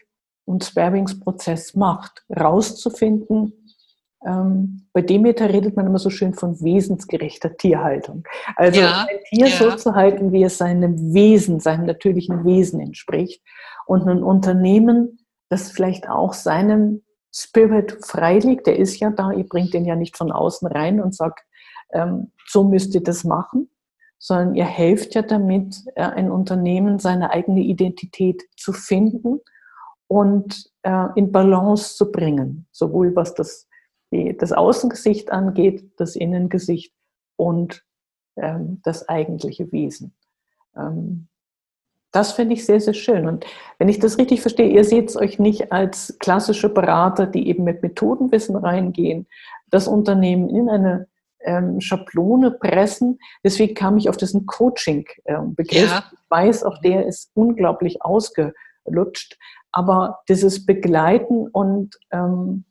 und Sparringsprozess macht, rauszufinden. Ähm, bei Demeter redet man immer so schön von wesensgerechter Tierhaltung. Also ja, ein Tier ja. so zu halten, wie es seinem Wesen, seinem natürlichen Wesen entspricht. Und ein Unternehmen das vielleicht auch seinem Spirit freiliegt. Der ist ja da, ihr bringt den ja nicht von außen rein und sagt, ähm, so müsst ihr das machen, sondern ihr helft ja damit, äh, ein Unternehmen seine eigene Identität zu finden und äh, in Balance zu bringen, sowohl was das, die, das Außengesicht angeht, das Innengesicht und ähm, das eigentliche Wesen. Ähm, das finde ich sehr, sehr schön. Und wenn ich das richtig verstehe, ihr seht es euch nicht als klassische Berater, die eben mit Methodenwissen reingehen, das Unternehmen in eine ähm, Schablone pressen. Deswegen kam ich auf diesen Coaching-Begriff. Ja. Ich weiß, auch der ist unglaublich ausgelutscht. Aber dieses Begleiten und ähm,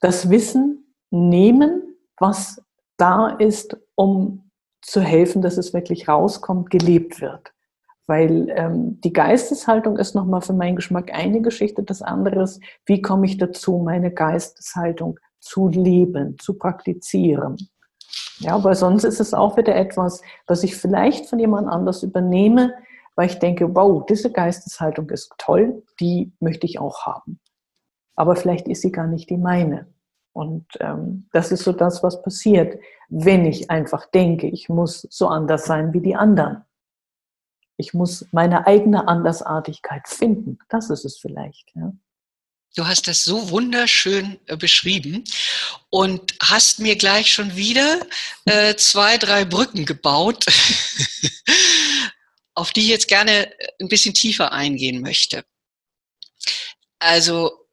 das Wissen nehmen, was da ist, um zu helfen, dass es wirklich rauskommt, gelebt wird. Weil ähm, die Geisteshaltung ist nochmal für meinen Geschmack eine Geschichte. Das andere ist, wie komme ich dazu, meine Geisteshaltung zu leben, zu praktizieren. Ja, weil sonst ist es auch wieder etwas, was ich vielleicht von jemand anders übernehme, weil ich denke, wow, diese Geisteshaltung ist toll, die möchte ich auch haben. Aber vielleicht ist sie gar nicht die meine. Und ähm, das ist so das, was passiert, wenn ich einfach denke, ich muss so anders sein wie die anderen. Ich muss meine eigene Andersartigkeit finden. Das ist es vielleicht. Ja. Du hast das so wunderschön äh, beschrieben und hast mir gleich schon wieder äh, zwei, drei Brücken gebaut, auf die ich jetzt gerne ein bisschen tiefer eingehen möchte. Also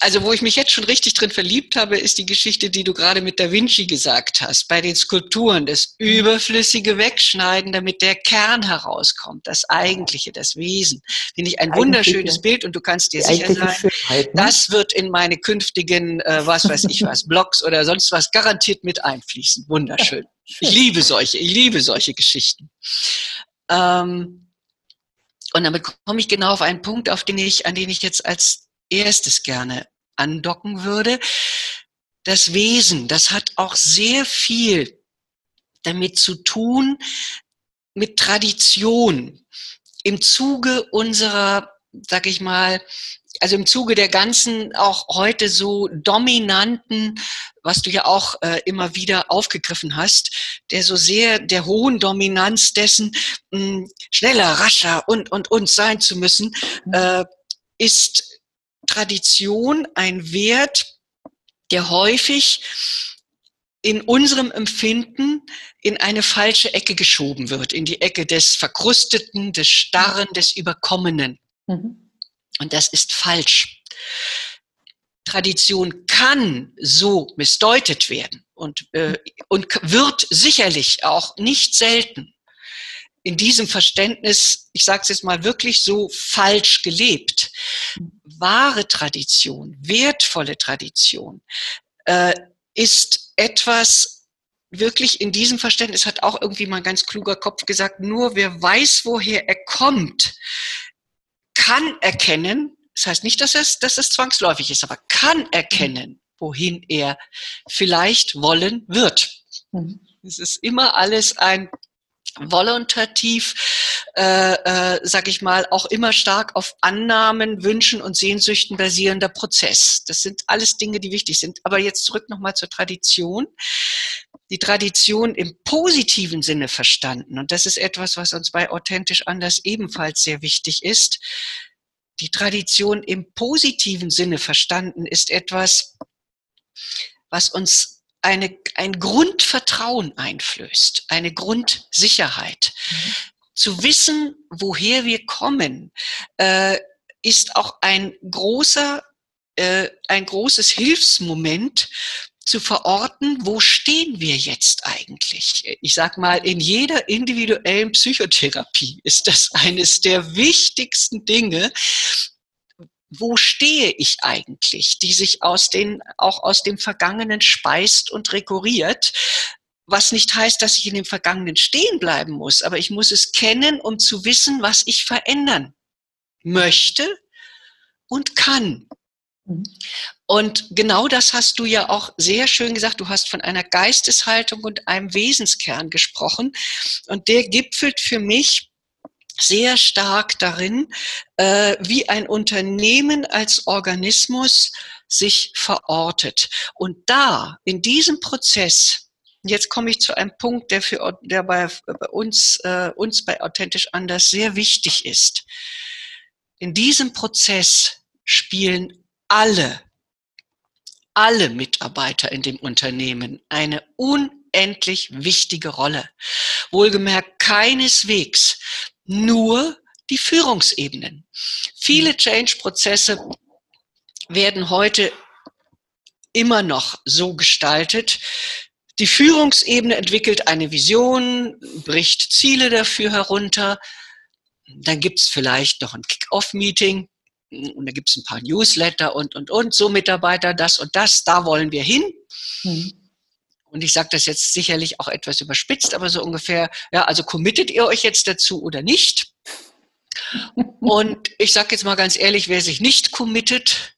also wo ich mich jetzt schon richtig drin verliebt habe, ist die Geschichte, die du gerade mit Da Vinci gesagt hast, bei den Skulpturen, das Überflüssige wegschneiden, damit der Kern herauskommt, das Eigentliche, das Wesen. Finde ich ein wunderschönes Bild und du kannst dir sicher sein, Schönheit, ne? das wird in meine künftigen, äh, was weiß ich was, Blogs oder sonst was garantiert mit einfließen. Wunderschön. Ich liebe solche, ich liebe solche Geschichten. Ähm, und damit komme ich genau auf einen Punkt, auf den ich, an den ich jetzt als erstes gerne andocken würde. Das Wesen, das hat auch sehr viel damit zu tun, mit Tradition. Im Zuge unserer, sag ich mal, also im Zuge der ganzen auch heute so dominanten, was du ja auch äh, immer wieder aufgegriffen hast, der so sehr der hohen Dominanz dessen, mh, hm, schneller, rascher und und und sein zu müssen, äh, ist Tradition ein Wert, der häufig in unserem Empfinden in eine falsche Ecke geschoben wird, in die Ecke des Verkrusteten, des Starren, des Überkommenen. Mhm. Und das ist falsch. Tradition kann so missdeutet werden und, äh, und wird sicherlich auch nicht selten in diesem Verständnis, ich sage es jetzt mal wirklich so, falsch gelebt. Wahre Tradition, wertvolle Tradition äh, ist etwas, wirklich in diesem Verständnis hat auch irgendwie mal ein ganz kluger Kopf gesagt, nur wer weiß, woher er kommt, kann erkennen, das heißt nicht, dass es, dass es zwangsläufig ist, aber kann erkennen, wohin er vielleicht wollen wird. Mhm. Es ist immer alles ein volontativ, äh, äh, sag ich mal, auch immer stark auf Annahmen, Wünschen und Sehnsüchten basierender Prozess. Das sind alles Dinge, die wichtig sind. Aber jetzt zurück nochmal zur Tradition. Die Tradition im positiven Sinne verstanden, und das ist etwas, was uns bei Authentisch Anders ebenfalls sehr wichtig ist. Die Tradition im positiven Sinne verstanden ist etwas, was uns eine, ein Grundvertrauen einflößt, eine Grundsicherheit. Mhm. Zu wissen, woher wir kommen, äh, ist auch ein großer, äh, ein großes Hilfsmoment zu verorten, wo stehen wir jetzt eigentlich? Ich sag mal, in jeder individuellen Psychotherapie ist das eines der wichtigsten Dinge, wo stehe ich eigentlich, die sich aus den, auch aus dem Vergangenen speist und rekurriert. Was nicht heißt, dass ich in dem Vergangenen stehen bleiben muss, aber ich muss es kennen, um zu wissen, was ich verändern möchte und kann. Und genau das hast du ja auch sehr schön gesagt. Du hast von einer Geisteshaltung und einem Wesenskern gesprochen. Und der gipfelt für mich sehr stark darin, äh, wie ein Unternehmen als Organismus sich verortet. Und da, in diesem Prozess, jetzt komme ich zu einem Punkt, der für der bei, uns, äh, uns bei Authentisch Anders sehr wichtig ist. In diesem Prozess spielen alle, alle Mitarbeiter in dem Unternehmen eine unendlich wichtige Rolle. Wohlgemerkt keineswegs nur die Führungsebenen. Viele Change-Prozesse werden heute immer noch so gestaltet. Die Führungsebene entwickelt eine Vision, bricht Ziele dafür herunter. Dann gibt es vielleicht noch ein Kick-Off-Meeting und da gibt es ein paar Newsletter und, und, und. So Mitarbeiter, das und das, da wollen wir hin. Mhm und ich sage das jetzt sicherlich auch etwas überspitzt, aber so ungefähr, ja, also committet ihr euch jetzt dazu oder nicht? Und ich sage jetzt mal ganz ehrlich, wer sich nicht committet,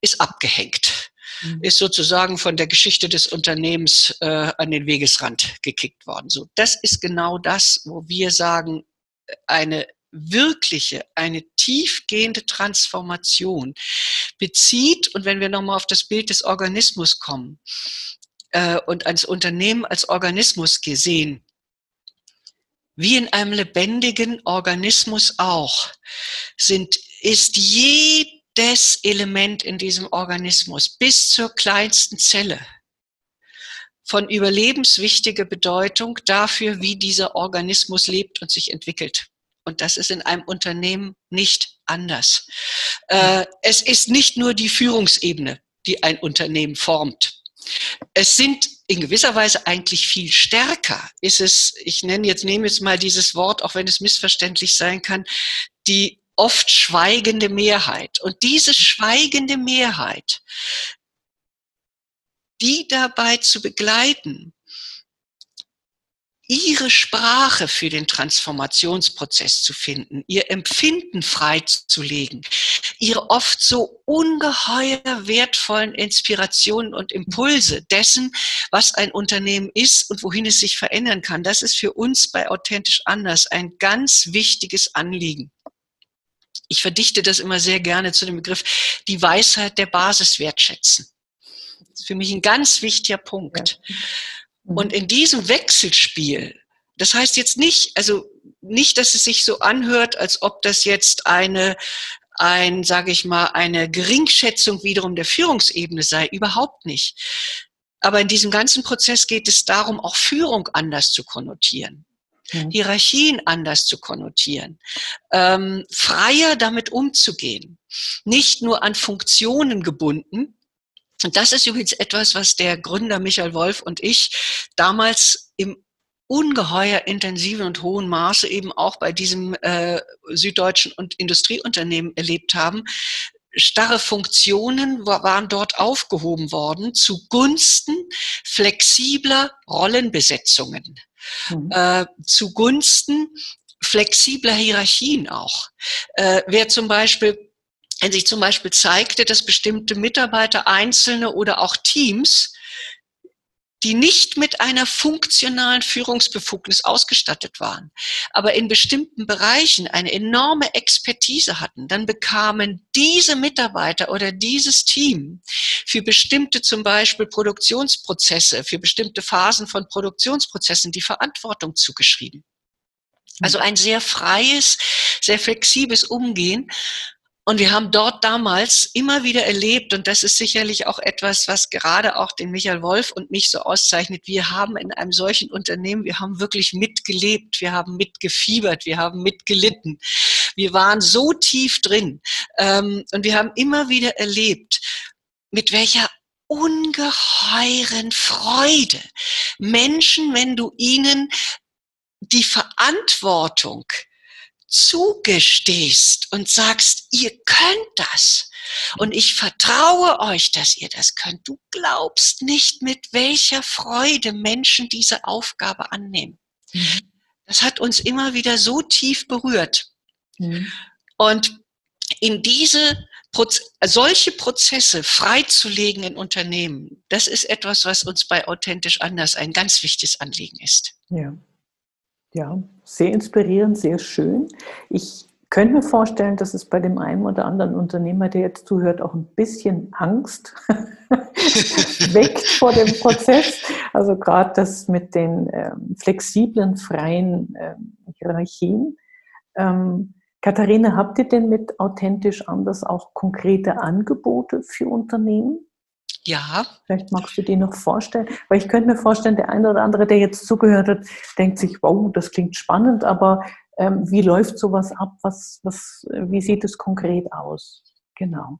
ist abgehängt, mhm. ist sozusagen von der Geschichte des Unternehmens äh, an den Wegesrand gekickt worden. So, das ist genau das, wo wir sagen, eine wirkliche, eine tiefgehende Transformation bezieht, und wenn wir nochmal auf das Bild des Organismus kommen, äh, und als Unternehmen als Organismus gesehen, wie in einem lebendigen Organismus auch, sind, ist jedes Element in diesem Organismus bis zur kleinsten Zelle von überlebenswichtiger Bedeutung dafür, wie dieser Organismus lebt und sich entwickelt. Und das ist in einem Unternehmen nicht anders. Äh, es ist nicht nur die Führungsebene, die ein Unternehmen formt. Es sind in gewisser Weise eigentlich viel stärker. Ist es, ich nenne jetzt, nehme jetzt mal dieses Wort, auch wenn es missverständlich sein kann, die oft schweigende Mehrheit. Und diese schweigende Mehrheit, die dabei zu begleiten, ihre Sprache für den Transformationsprozess zu finden, ihr Empfinden freizulegen, ihre oft so ungeheuer wertvollen Inspirationen und Impulse dessen, was ein Unternehmen ist und wohin es sich verändern kann. Das ist für uns bei Authentisch Anders ein ganz wichtiges Anliegen. Ich verdichte das immer sehr gerne zu dem Begriff, die Weisheit der Basis wertschätzen. Das ist für mich ein ganz wichtiger Punkt. Ja. Und mhm. in diesem Wechselspiel, das heißt jetzt nicht, also nicht, dass es sich so anhört, als ob das jetzt eine, ein, sage ich mal, eine Geringschätzung wiederum der Führungsebene sei, überhaupt nicht. Aber in diesem ganzen Prozess geht es darum, auch Führung anders zu konnotieren. Mhm. Hierarchien anders zu konnotieren, ähm, freier damit umzugehen, nicht nur an Funktionen gebunden, und das ist übrigens etwas, was der Gründer Michael Wolf und ich damals im ungeheuer intensiven und hohen Maße eben auch bei diesem äh, süddeutschen und Industrieunternehmen erlebt haben. Starre Funktionen waren dort aufgehoben worden zugunsten flexibler Rollenbesetzungen, mhm. äh, zugunsten flexibler Hierarchien auch. Äh, wer zum Beispiel wenn sich zum Beispiel zeigte, dass bestimmte Mitarbeiter, Einzelne oder auch Teams, die nicht mit einer funktionalen Führungsbefugnis ausgestattet waren, aber in bestimmten Bereichen eine enorme Expertise hatten, dann bekamen diese Mitarbeiter oder dieses Team für bestimmte zum Beispiel Produktionsprozesse, für bestimmte Phasen von Produktionsprozessen die Verantwortung zugeschrieben. Also ein sehr freies, sehr flexibles Umgehen Und wir haben dort damals immer wieder erlebt, und das ist sicherlich auch etwas, was gerade auch den Michael Wolf und mich so auszeichnet, wir haben in einem solchen Unternehmen, wir haben wirklich mitgelebt, wir haben mitgefiebert, wir haben mitgelitten. Wir waren so tief drin ähm, und wir haben immer wieder erlebt, mit welcher ungeheuren Freude Menschen, wenn du ihnen die Verantwortung zugestehst und sagst, ihr könnt das und ich vertraue euch, dass ihr das könnt. Du glaubst nicht, mit welcher Freude Menschen diese Aufgabe annehmen. Mhm. Das hat uns immer wieder so tief berührt. Mhm. Und in diese Proz solche Prozesse freizulegen in Unternehmen, das ist etwas, was uns bei Authentisch Anders ein ganz wichtiges Anliegen ist. Ja. Ja, sehr inspirierend, sehr schön. Ich könnte mir vorstellen, dass es bei dem einen oder anderen Unternehmer, der jetzt zuhört, auch ein bisschen Angst weckt vor dem Prozess. Also gerade das mit den ähm, flexiblen, freien ähm, Hierarchien. Ähm, Katharina, habt ihr denn mit Authentisch anders auch konkrete Angebote für Unternehmen? Ja. Vielleicht magst du die noch vorstellen, weil ich könnte mir vorstellen, der eine oder andere, der jetzt zugehört hat, denkt sich, wow, das klingt spannend, aber ähm, wie läuft sowas ab? Was, was, wie sieht es konkret aus? Genau.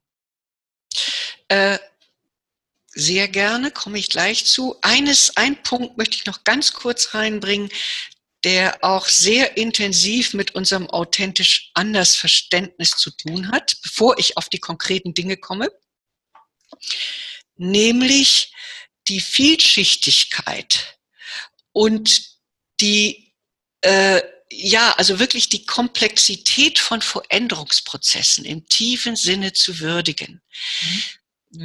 Äh, sehr gerne, komme ich gleich zu. Eines, ein Punkt möchte ich noch ganz kurz reinbringen, der auch sehr intensiv mit unserem authentisch anders Verständnis zu tun hat, bevor ich auf die konkreten Dinge komme nämlich die Vielschichtigkeit und die, äh, ja, also wirklich die Komplexität von Veränderungsprozessen im tiefen Sinne zu würdigen. Mhm.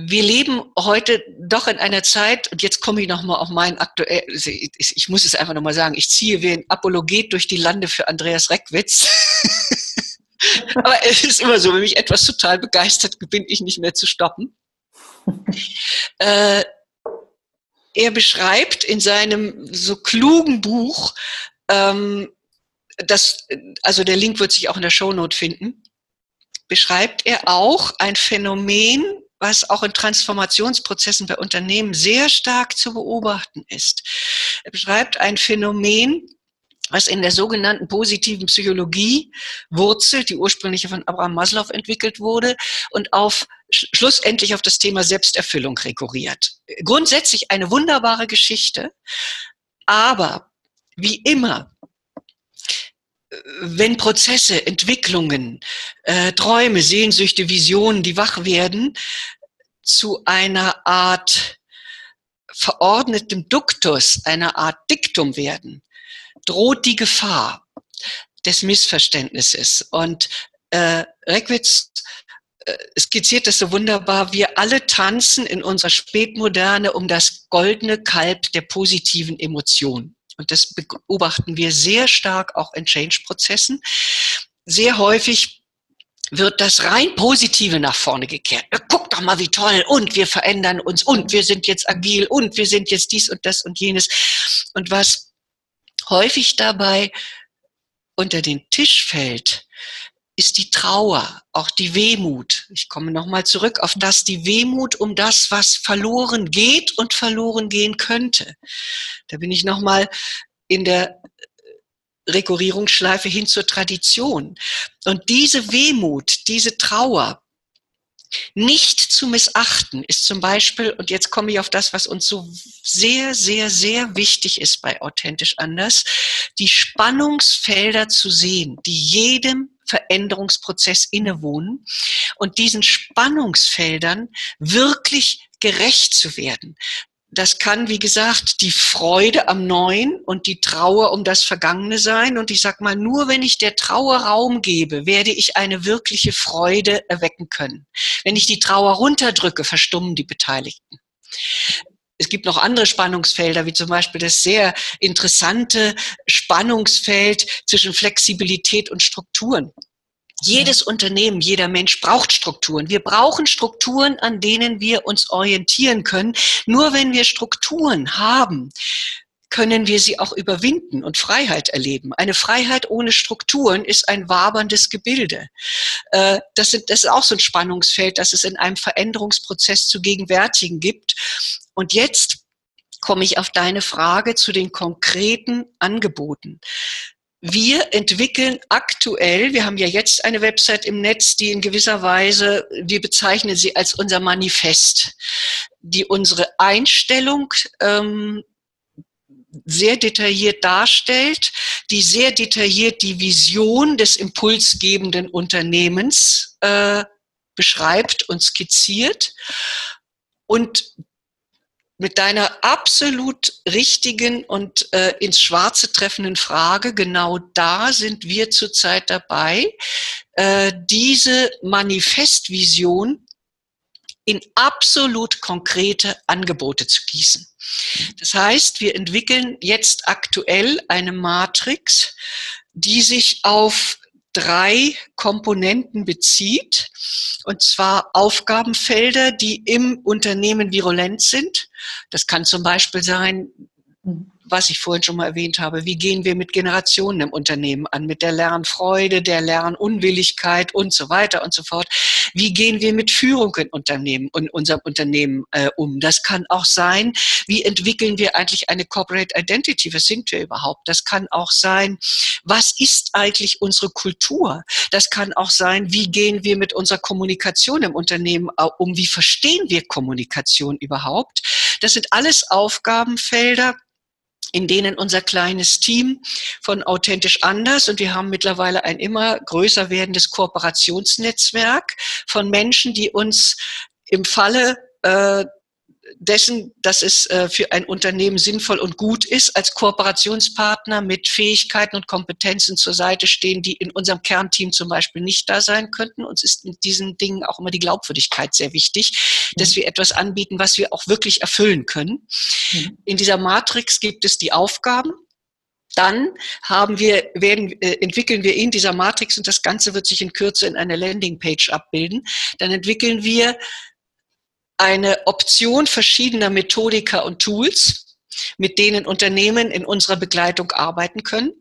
Wir leben heute doch in einer Zeit, und jetzt komme ich nochmal auf mein aktuell, ich muss es einfach nochmal sagen, ich ziehe wie ein Apologet durch die Lande für Andreas Reckwitz. Aber es ist immer so, wenn mich etwas total begeistert, bin ich nicht mehr zu stoppen. Äh, er beschreibt in seinem so klugen Buch, ähm, das, also der Link wird sich auch in der Shownote finden, beschreibt er auch ein Phänomen, was auch in Transformationsprozessen bei Unternehmen sehr stark zu beobachten ist. Er beschreibt ein Phänomen, was in der sogenannten positiven Psychologie wurzelt, die ursprünglich von Abraham Maslow entwickelt wurde und auf schlussendlich auf das Thema Selbsterfüllung rekurriert. Grundsätzlich eine wunderbare Geschichte, aber wie immer, wenn Prozesse, Entwicklungen, äh, Träume, Sehnsüchte, Visionen, die wach werden, zu einer Art verordnetem Duktus, einer Art Diktum werden, droht die Gefahr des Missverständnisses. Und äh, Reckwitz äh, skizziert das so wunderbar. Wir alle tanzen in unserer Spätmoderne um das goldene Kalb der positiven Emotionen. Und das beobachten wir sehr stark auch in Change-Prozessen. Sehr häufig wird das rein Positive nach vorne gekehrt. Guck doch mal, wie toll. Und wir verändern uns. Und wir sind jetzt agil. Und wir sind jetzt dies und das und jenes. Und was häufig dabei unter den Tisch fällt, ist die Trauer, auch die Wehmut. Ich komme nochmal zurück auf das, die Wehmut um das, was verloren geht und verloren gehen könnte. Da bin ich nochmal in der Rekurrierungsschleife hin zur Tradition. Und diese Wehmut, diese Trauer, nicht zu missachten ist zum Beispiel, und jetzt komme ich auf das, was uns so sehr, sehr, sehr wichtig ist bei Authentisch Anders, die Spannungsfelder zu sehen, die jedem Veränderungsprozess innewohnen und diesen Spannungsfeldern wirklich gerecht zu werden das kann, wie gesagt, die Freude am Neuen und die Trauer um das Vergangene sein. Und ich sag mal, nur wenn ich der Trauer Raum gebe, werde ich eine wirkliche Freude erwecken können. Wenn ich die Trauer runterdrücke, verstummen die Beteiligten. Es gibt noch andere Spannungsfelder, wie zum Beispiel das sehr interessante Spannungsfeld zwischen Flexibilität und Strukturen. Jedes Unternehmen, jeder Mensch braucht Strukturen. Wir brauchen Strukturen, an denen wir uns orientieren können. Nur wenn wir Strukturen haben, können wir sie auch überwinden und Freiheit erleben. Eine Freiheit ohne Strukturen ist ein waberndes Gebilde. Äh, das, sind, das ist auch so ein Spannungsfeld, das es in einem Veränderungsprozess zu gegenwärtigen gibt. Und jetzt komme ich auf deine Frage zu den konkreten Angeboten. Wir entwickeln aktuell, wir haben ja jetzt eine Website im Netz, die in gewisser Weise, wir bezeichnen sie als unser Manifest, die unsere Einstellung ähm, sehr detailliert darstellt, die sehr detailliert die Vision des impulsgebenden Unternehmens äh, beschreibt und skizziert. Und mit deiner absolut richtigen und äh, ins Schwarze treffenden Frage, genau da sind wir zurzeit dabei, äh, diese Manifestvision in absolut konkrete Angebote zu gießen. Das heißt, wir entwickeln jetzt aktuell eine Matrix, die sich auf drei Komponenten bezieht, und zwar Aufgabenfelder, die im Unternehmen virulent sind. Das kann zum Beispiel sein, was ich vorhin schon mal erwähnt habe, wie gehen wir mit Generationen im Unternehmen an, mit der Lernfreude, der Lernunwilligkeit und so weiter und so fort. Wie gehen wir mit Führung in Unternehmen und unserem Unternehmen äh, um? Das kann auch sein, wie entwickeln wir eigentlich eine Corporate Identity? Was sind wir überhaupt? Das kann auch sein, was ist eigentlich unsere Kultur? Das kann auch sein, wie gehen wir mit unserer Kommunikation im Unternehmen äh, um? Wie verstehen wir Kommunikation überhaupt? Das sind alles Aufgabenfelder, in denen unser kleines Team von authentisch anders und wir haben mittlerweile ein immer größer werdendes Kooperationsnetzwerk von Menschen, die uns im Falle äh, dessen, dass es äh, für ein Unternehmen sinnvoll und gut ist, als Kooperationspartner mit Fähigkeiten und Kompetenzen zur Seite stehen, die in unserem Kernteam zum Beispiel nicht da sein könnten. Uns ist mit diesen Dingen auch immer die Glaubwürdigkeit sehr wichtig, dass mhm. wir etwas anbieten, was wir auch wirklich erfüllen können. Mhm. In dieser Matrix gibt es die Aufgaben, dann haben wir, werden, äh, entwickeln wir in dieser Matrix und das Ganze wird sich in Kürze in einer Landingpage abbilden. Dann entwickeln wir eine Option verschiedener Methodika und Tools, mit denen Unternehmen in unserer Begleitung arbeiten können.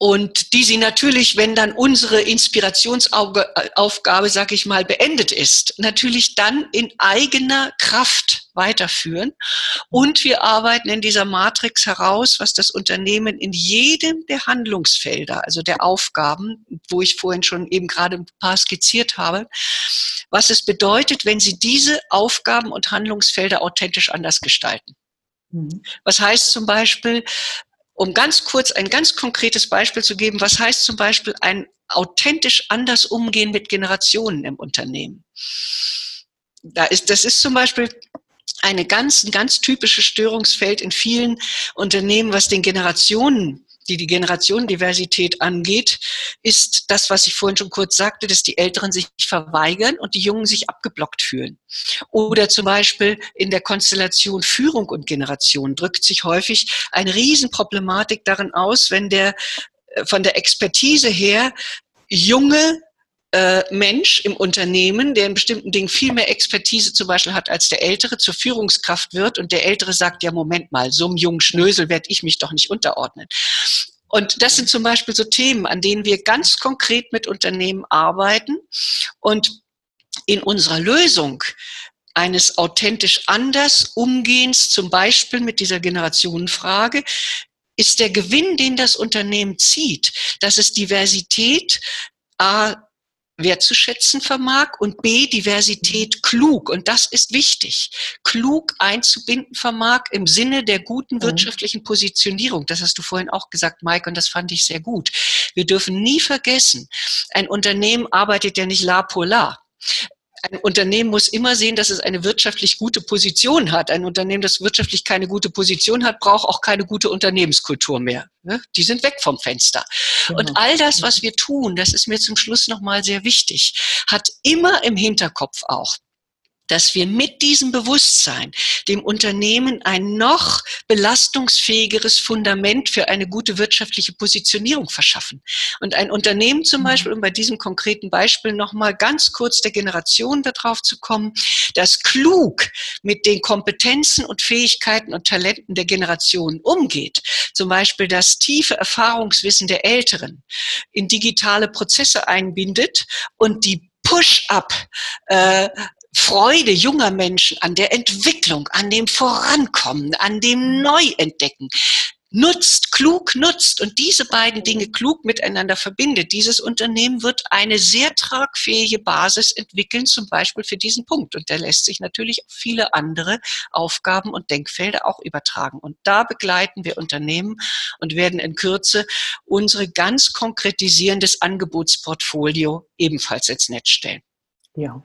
Und die sie natürlich, wenn dann unsere Inspirationsaufgabe, sag ich mal, beendet ist, natürlich dann in eigener Kraft weiterführen. Und wir arbeiten in dieser Matrix heraus, was das Unternehmen in jedem der Handlungsfelder, also der Aufgaben, wo ich vorhin schon eben gerade ein paar skizziert habe, was es bedeutet, wenn Sie diese Aufgaben und Handlungsfelder authentisch anders gestalten. Mhm. Was heißt zum Beispiel, um ganz kurz ein ganz konkretes Beispiel zu geben, was heißt zum Beispiel ein authentisch anders umgehen mit Generationen im Unternehmen? Da ist, das ist zum Beispiel eine ganz, ein ganz typisches Störungsfeld in vielen Unternehmen, was den Generationen die die Generationendiversität angeht, ist das, was ich vorhin schon kurz sagte, dass die Älteren sich verweigern und die Jungen sich abgeblockt fühlen. Oder zum Beispiel in der Konstellation Führung und Generation drückt sich häufig eine Riesenproblematik darin aus, wenn der äh, von der Expertise her junge äh, Mensch im Unternehmen, der in bestimmten Dingen viel mehr Expertise zum Beispiel hat als der Ältere, zur Führungskraft wird und der Ältere sagt, ja, Moment mal, so einem jungen Schnösel werde ich mich doch nicht unterordnen. Und das sind zum Beispiel so Themen, an denen wir ganz konkret mit Unternehmen arbeiten und in unserer Lösung eines authentisch anders Umgehens, zum Beispiel mit dieser Generationenfrage, ist der Gewinn, den das Unternehmen zieht, dass es Diversität A, wertzuschätzen vermag und B, Diversität klug, und das ist wichtig, klug einzubinden vermag im Sinne der guten mhm. wirtschaftlichen Positionierung. Das hast du vorhin auch gesagt, Mike, und das fand ich sehr gut. Wir dürfen nie vergessen, ein Unternehmen arbeitet ja nicht la pour la ein Unternehmen muss immer sehen, dass es eine wirtschaftlich gute Position hat. Ein Unternehmen, das wirtschaftlich keine gute Position hat, braucht auch keine gute Unternehmenskultur mehr. Ne? Die sind weg vom Fenster. Genau. Und all das, was wir tun, das ist mir zum Schluss nochmal sehr wichtig, hat immer im Hinterkopf auch, dass wir mit diesem Bewusstsein dem Unternehmen ein noch belastungsfähigeres Fundament für eine gute wirtschaftliche Positionierung verschaffen. Und ein Unternehmen zum mhm. Beispiel, um bei diesem konkreten Beispiel nochmal ganz kurz der Generation darauf zu kommen, das klug mit den Kompetenzen und Fähigkeiten und Talenten der Generation umgeht, zum Beispiel das tiefe Erfahrungswissen der Älteren in digitale Prozesse einbindet und die Push-up äh, Freude junger Menschen an der Entwicklung, an dem Vorankommen, an dem Neuentdecken nutzt, klug nutzt und diese beiden Dinge klug miteinander verbindet, dieses Unternehmen wird eine sehr tragfähige Basis entwickeln, zum Beispiel für diesen Punkt. Und der lässt sich natürlich auf viele andere Aufgaben und Denkfelder auch übertragen. Und da begleiten wir Unternehmen und werden in Kürze unsere ganz konkretisierendes Angebotsportfolio ebenfalls ins Netz stellen. Ja,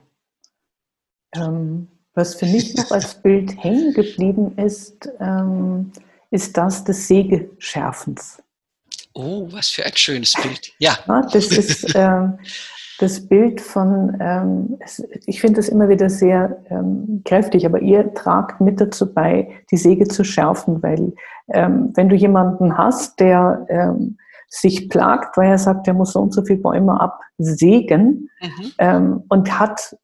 ähm, was für mich noch als Bild hängen geblieben ist, ähm, ist das des Sägeschärfens. Oh, was für ein schönes Bild. Ja. ja das ist ähm, das Bild von, ähm, ich finde das immer wieder sehr ähm, kräftig, aber ihr tragt mit dazu bei, die Säge zu schärfen, weil ähm, wenn du jemanden hast, der sich plagt, weil er sagt, er muss so und so viele Bäume absägen mhm. ähm, und hat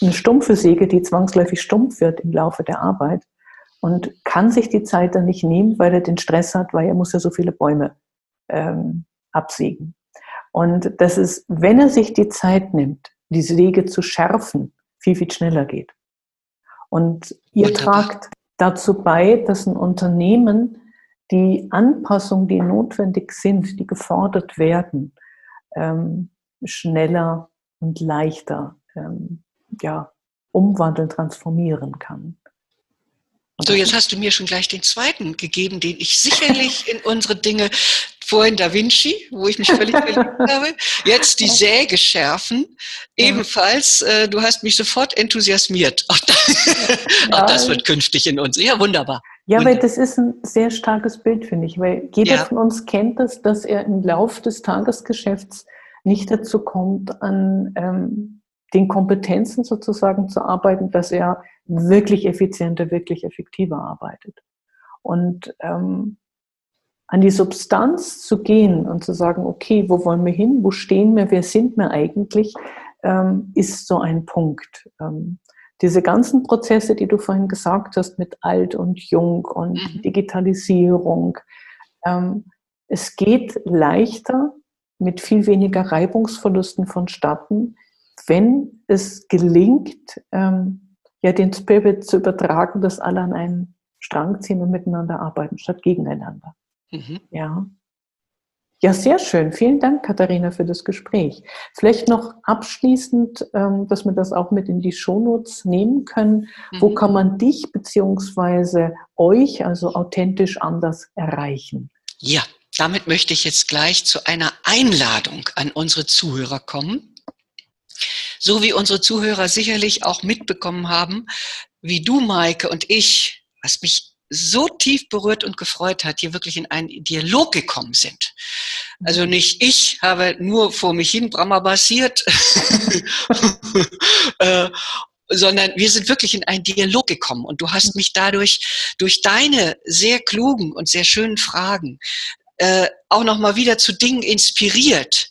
eine stumpfe Säge, die zwangsläufig stumpf wird im Laufe der Arbeit und kann sich die Zeit dann nicht nehmen, weil er den Stress hat, weil er muss ja so viele Bäume ähm, absägen. Und das ist, wenn er sich die Zeit nimmt, die Säge zu schärfen, viel, viel schneller geht. Und ihr tragt dazu bei, dass ein Unternehmen die Anpassungen, die notwendig sind, die gefordert werden, ähm, schneller und leichter ähm, ja, umwandeln, transformieren kann. So, jetzt hast du mir schon gleich den zweiten gegeben, den ich sicherlich in unsere Dinge, vorhin Da Vinci, wo ich mich völlig verliebt habe, jetzt die Säge schärfen, ebenfalls, äh, du hast mich sofort enthusiasmiert. Auch das, ja. auch das wird künftig in uns. Ja, wunderbar. Ja, weil das ist ein sehr starkes Bild, finde ich, weil jeder ja. von uns kennt das, dass er im Lauf des Tagesgeschäfts nicht dazu kommt, an ähm, den Kompetenzen sozusagen zu arbeiten, dass er wirklich effizienter, wirklich effektiver arbeitet. Und ähm, an die Substanz zu gehen und zu sagen, okay, wo wollen wir hin, wo stehen wir, wer sind wir eigentlich, ähm, ist so ein Punkt. Ähm, diese ganzen Prozesse, die du vorhin gesagt hast mit alt und jung und mhm. Digitalisierung, ähm, es geht leichter mit viel weniger Reibungsverlusten vonstatten, wenn es gelingt, ähm, ja, den Spirit zu übertragen, dass alle an einen Strang ziehen und miteinander arbeiten, statt gegeneinander. Mhm. Ja. Ja, sehr schön. Vielen Dank, Katharina, für das Gespräch. Vielleicht noch abschließend, ähm, dass wir das auch mit in die Shownotes nehmen können. Mhm. Wo kann man dich beziehungsweise euch, also authentisch anders, erreichen? Ja, damit möchte ich jetzt gleich zu einer Einladung an unsere Zuhörer kommen. So wie unsere Zuhörer sicherlich auch mitbekommen haben, wie du, Maike, und ich, was mich so tief berührt und gefreut hat, hier wirklich in einen Dialog gekommen sind. Also nicht ich habe nur vor mich hin brammerbassiert, äh, sondern wir sind wirklich in einen Dialog gekommen. Und du hast mich dadurch durch deine sehr klugen und sehr schönen Fragen äh, auch noch mal wieder zu Dingen inspiriert,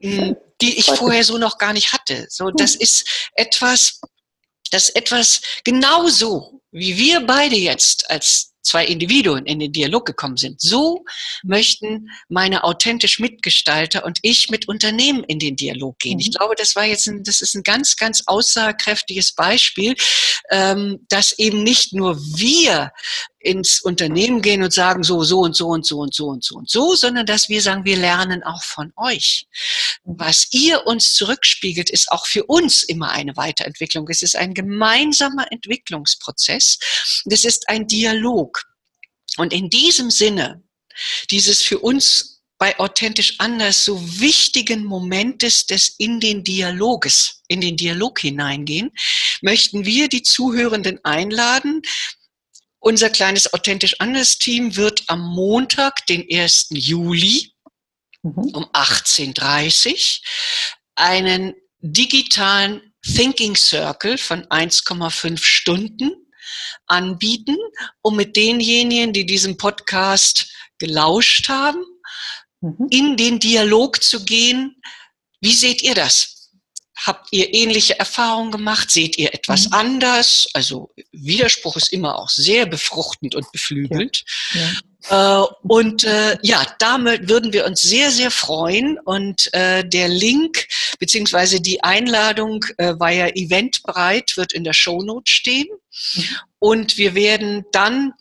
hm, die ich vorher so noch gar nicht hatte. So, das ist etwas, das etwas genauso, wie wir beide jetzt als zwei Individuen in den Dialog gekommen sind. So möchten meine authentisch Mitgestalter und ich mit Unternehmen in den Dialog gehen. Mhm. Ich glaube, das war jetzt ein, das ist ein ganz, ganz aussagekräftiges Beispiel, ähm, dass eben nicht nur wir ins Unternehmen gehen und sagen, so, so und so und so und so und so und so, sondern dass wir sagen, wir lernen auch von euch. Was ihr uns zurückspiegelt, ist auch für uns immer eine Weiterentwicklung. Es ist ein gemeinsamer Entwicklungsprozess. Das ist ein Dialog. Und in diesem Sinne, dieses für uns bei authentisch anders so wichtigen Momentes des in den Dialoges, in den Dialog hineingehen, möchten wir die Zuhörenden einladen, unser kleines authentisch anders Team wird am Montag, den 1. Juli mhm. um 18.30 Uhr einen digitalen Thinking Circle von 1,5 Stunden anbieten, um mit denjenigen, die diesen Podcast gelauscht haben, mhm. in den Dialog zu gehen. Wie seht ihr das? Habt ihr ähnliche Erfahrungen gemacht? Seht ihr etwas mhm. anders? Also Widerspruch ist immer auch sehr befruchtend und beflügelnd. Ja. Ja. Äh, und äh, ja, damit würden wir uns sehr, sehr freuen. Und äh, der Link beziehungsweise die Einladung äh, via Eventbreit wird in der Shownote stehen. Mhm. Und wir werden dann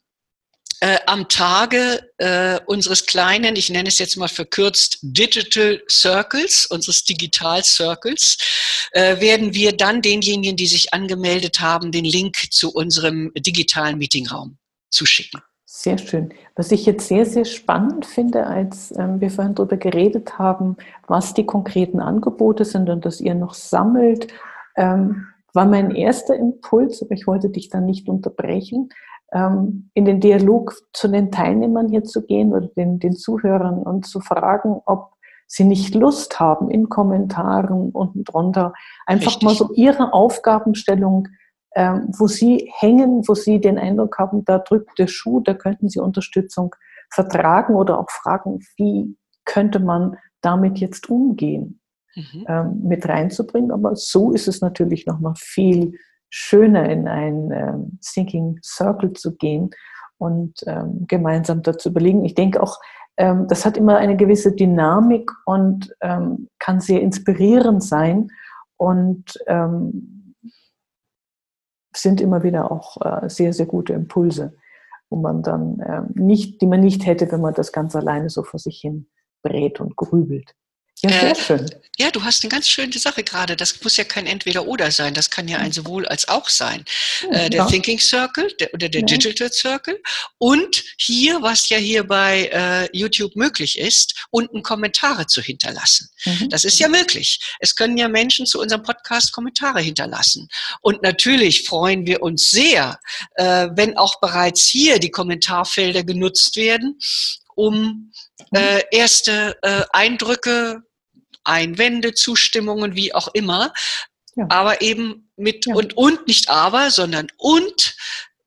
äh, am Tage äh, unseres kleinen, ich nenne es jetzt mal verkürzt Digital Circles, unseres Digital Circles, äh, werden wir dann denjenigen, die sich angemeldet haben, den Link zu unserem digitalen Meetingraum zuschicken. Sehr schön. Was ich jetzt sehr, sehr spannend finde, als ähm, wir vorhin darüber geredet haben, was die konkreten Angebote sind und dass ihr noch sammelt, ähm, war mein erster Impuls, aber ich wollte dich dann nicht unterbrechen, ähm, in den Dialog zu den Teilnehmern hier zu gehen oder den, den Zuhörern und zu fragen, ob sie nicht Lust haben, in Kommentaren unten drunter einfach Richtig. mal so ihre Aufgabenstellung ähm, wo Sie hängen, wo Sie den Eindruck haben, da drückt der Schuh, da könnten Sie Unterstützung vertragen oder auch fragen, wie könnte man damit jetzt umgehen, mhm. ähm, mit reinzubringen. Aber so ist es natürlich nochmal viel schöner, in ein ähm, Thinking Circle zu gehen und ähm, gemeinsam dazu überlegen. Ich denke auch, ähm, das hat immer eine gewisse Dynamik und ähm, kann sehr inspirierend sein. Und ähm, sind immer wieder auch äh, sehr, sehr gute Impulse, wo man dann äh, nicht, die man nicht hätte, wenn man das ganz alleine so vor sich hin brät und grübelt. Ja, sehr äh, schön. Ja, du hast eine ganz schöne Sache gerade. Das muss ja kein Entweder-Oder sein. Das kann ja ein sowohl als auch sein. äh, der ja. Thinking Circle der, oder der ja. Digital Circle. Und hier, was ja hier bei äh, YouTube möglich ist, unten Kommentare zu hinterlassen. Mhm. Das ist ja möglich. Es können ja Menschen zu unserem Podcast Kommentare hinterlassen. Und natürlich freuen wir uns sehr, äh, wenn auch bereits hier die Kommentarfelder genutzt werden, um mhm. äh, erste äh, Eindrücke Einwände, Zustimmungen, wie auch immer. Ja. Aber eben mit ja. und und nicht aber, sondern und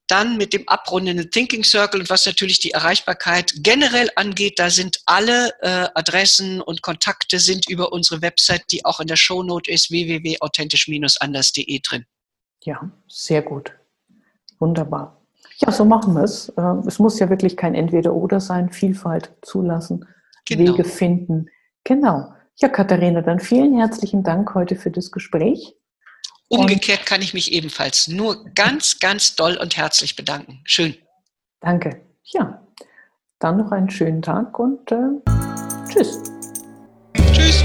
dann mit dem abrundenden Thinking Circle und was natürlich die Erreichbarkeit generell angeht, da sind alle äh, Adressen und Kontakte sind über unsere Website, die auch in der Shownote ist, www.authentisch-anders.de drin. Ja, sehr gut. Wunderbar. Ja, so machen wir es. Äh, es muss ja wirklich kein Entweder-Oder sein, Vielfalt zulassen, genau. Wege finden. Genau. Ja, Katharina, dann vielen herzlichen Dank heute für das Gespräch. Umgekehrt kann ich mich ebenfalls nur ganz, ganz doll und herzlich bedanken. Schön. Danke. Ja, dann noch einen schönen Tag und äh, tschüss. Tschüss.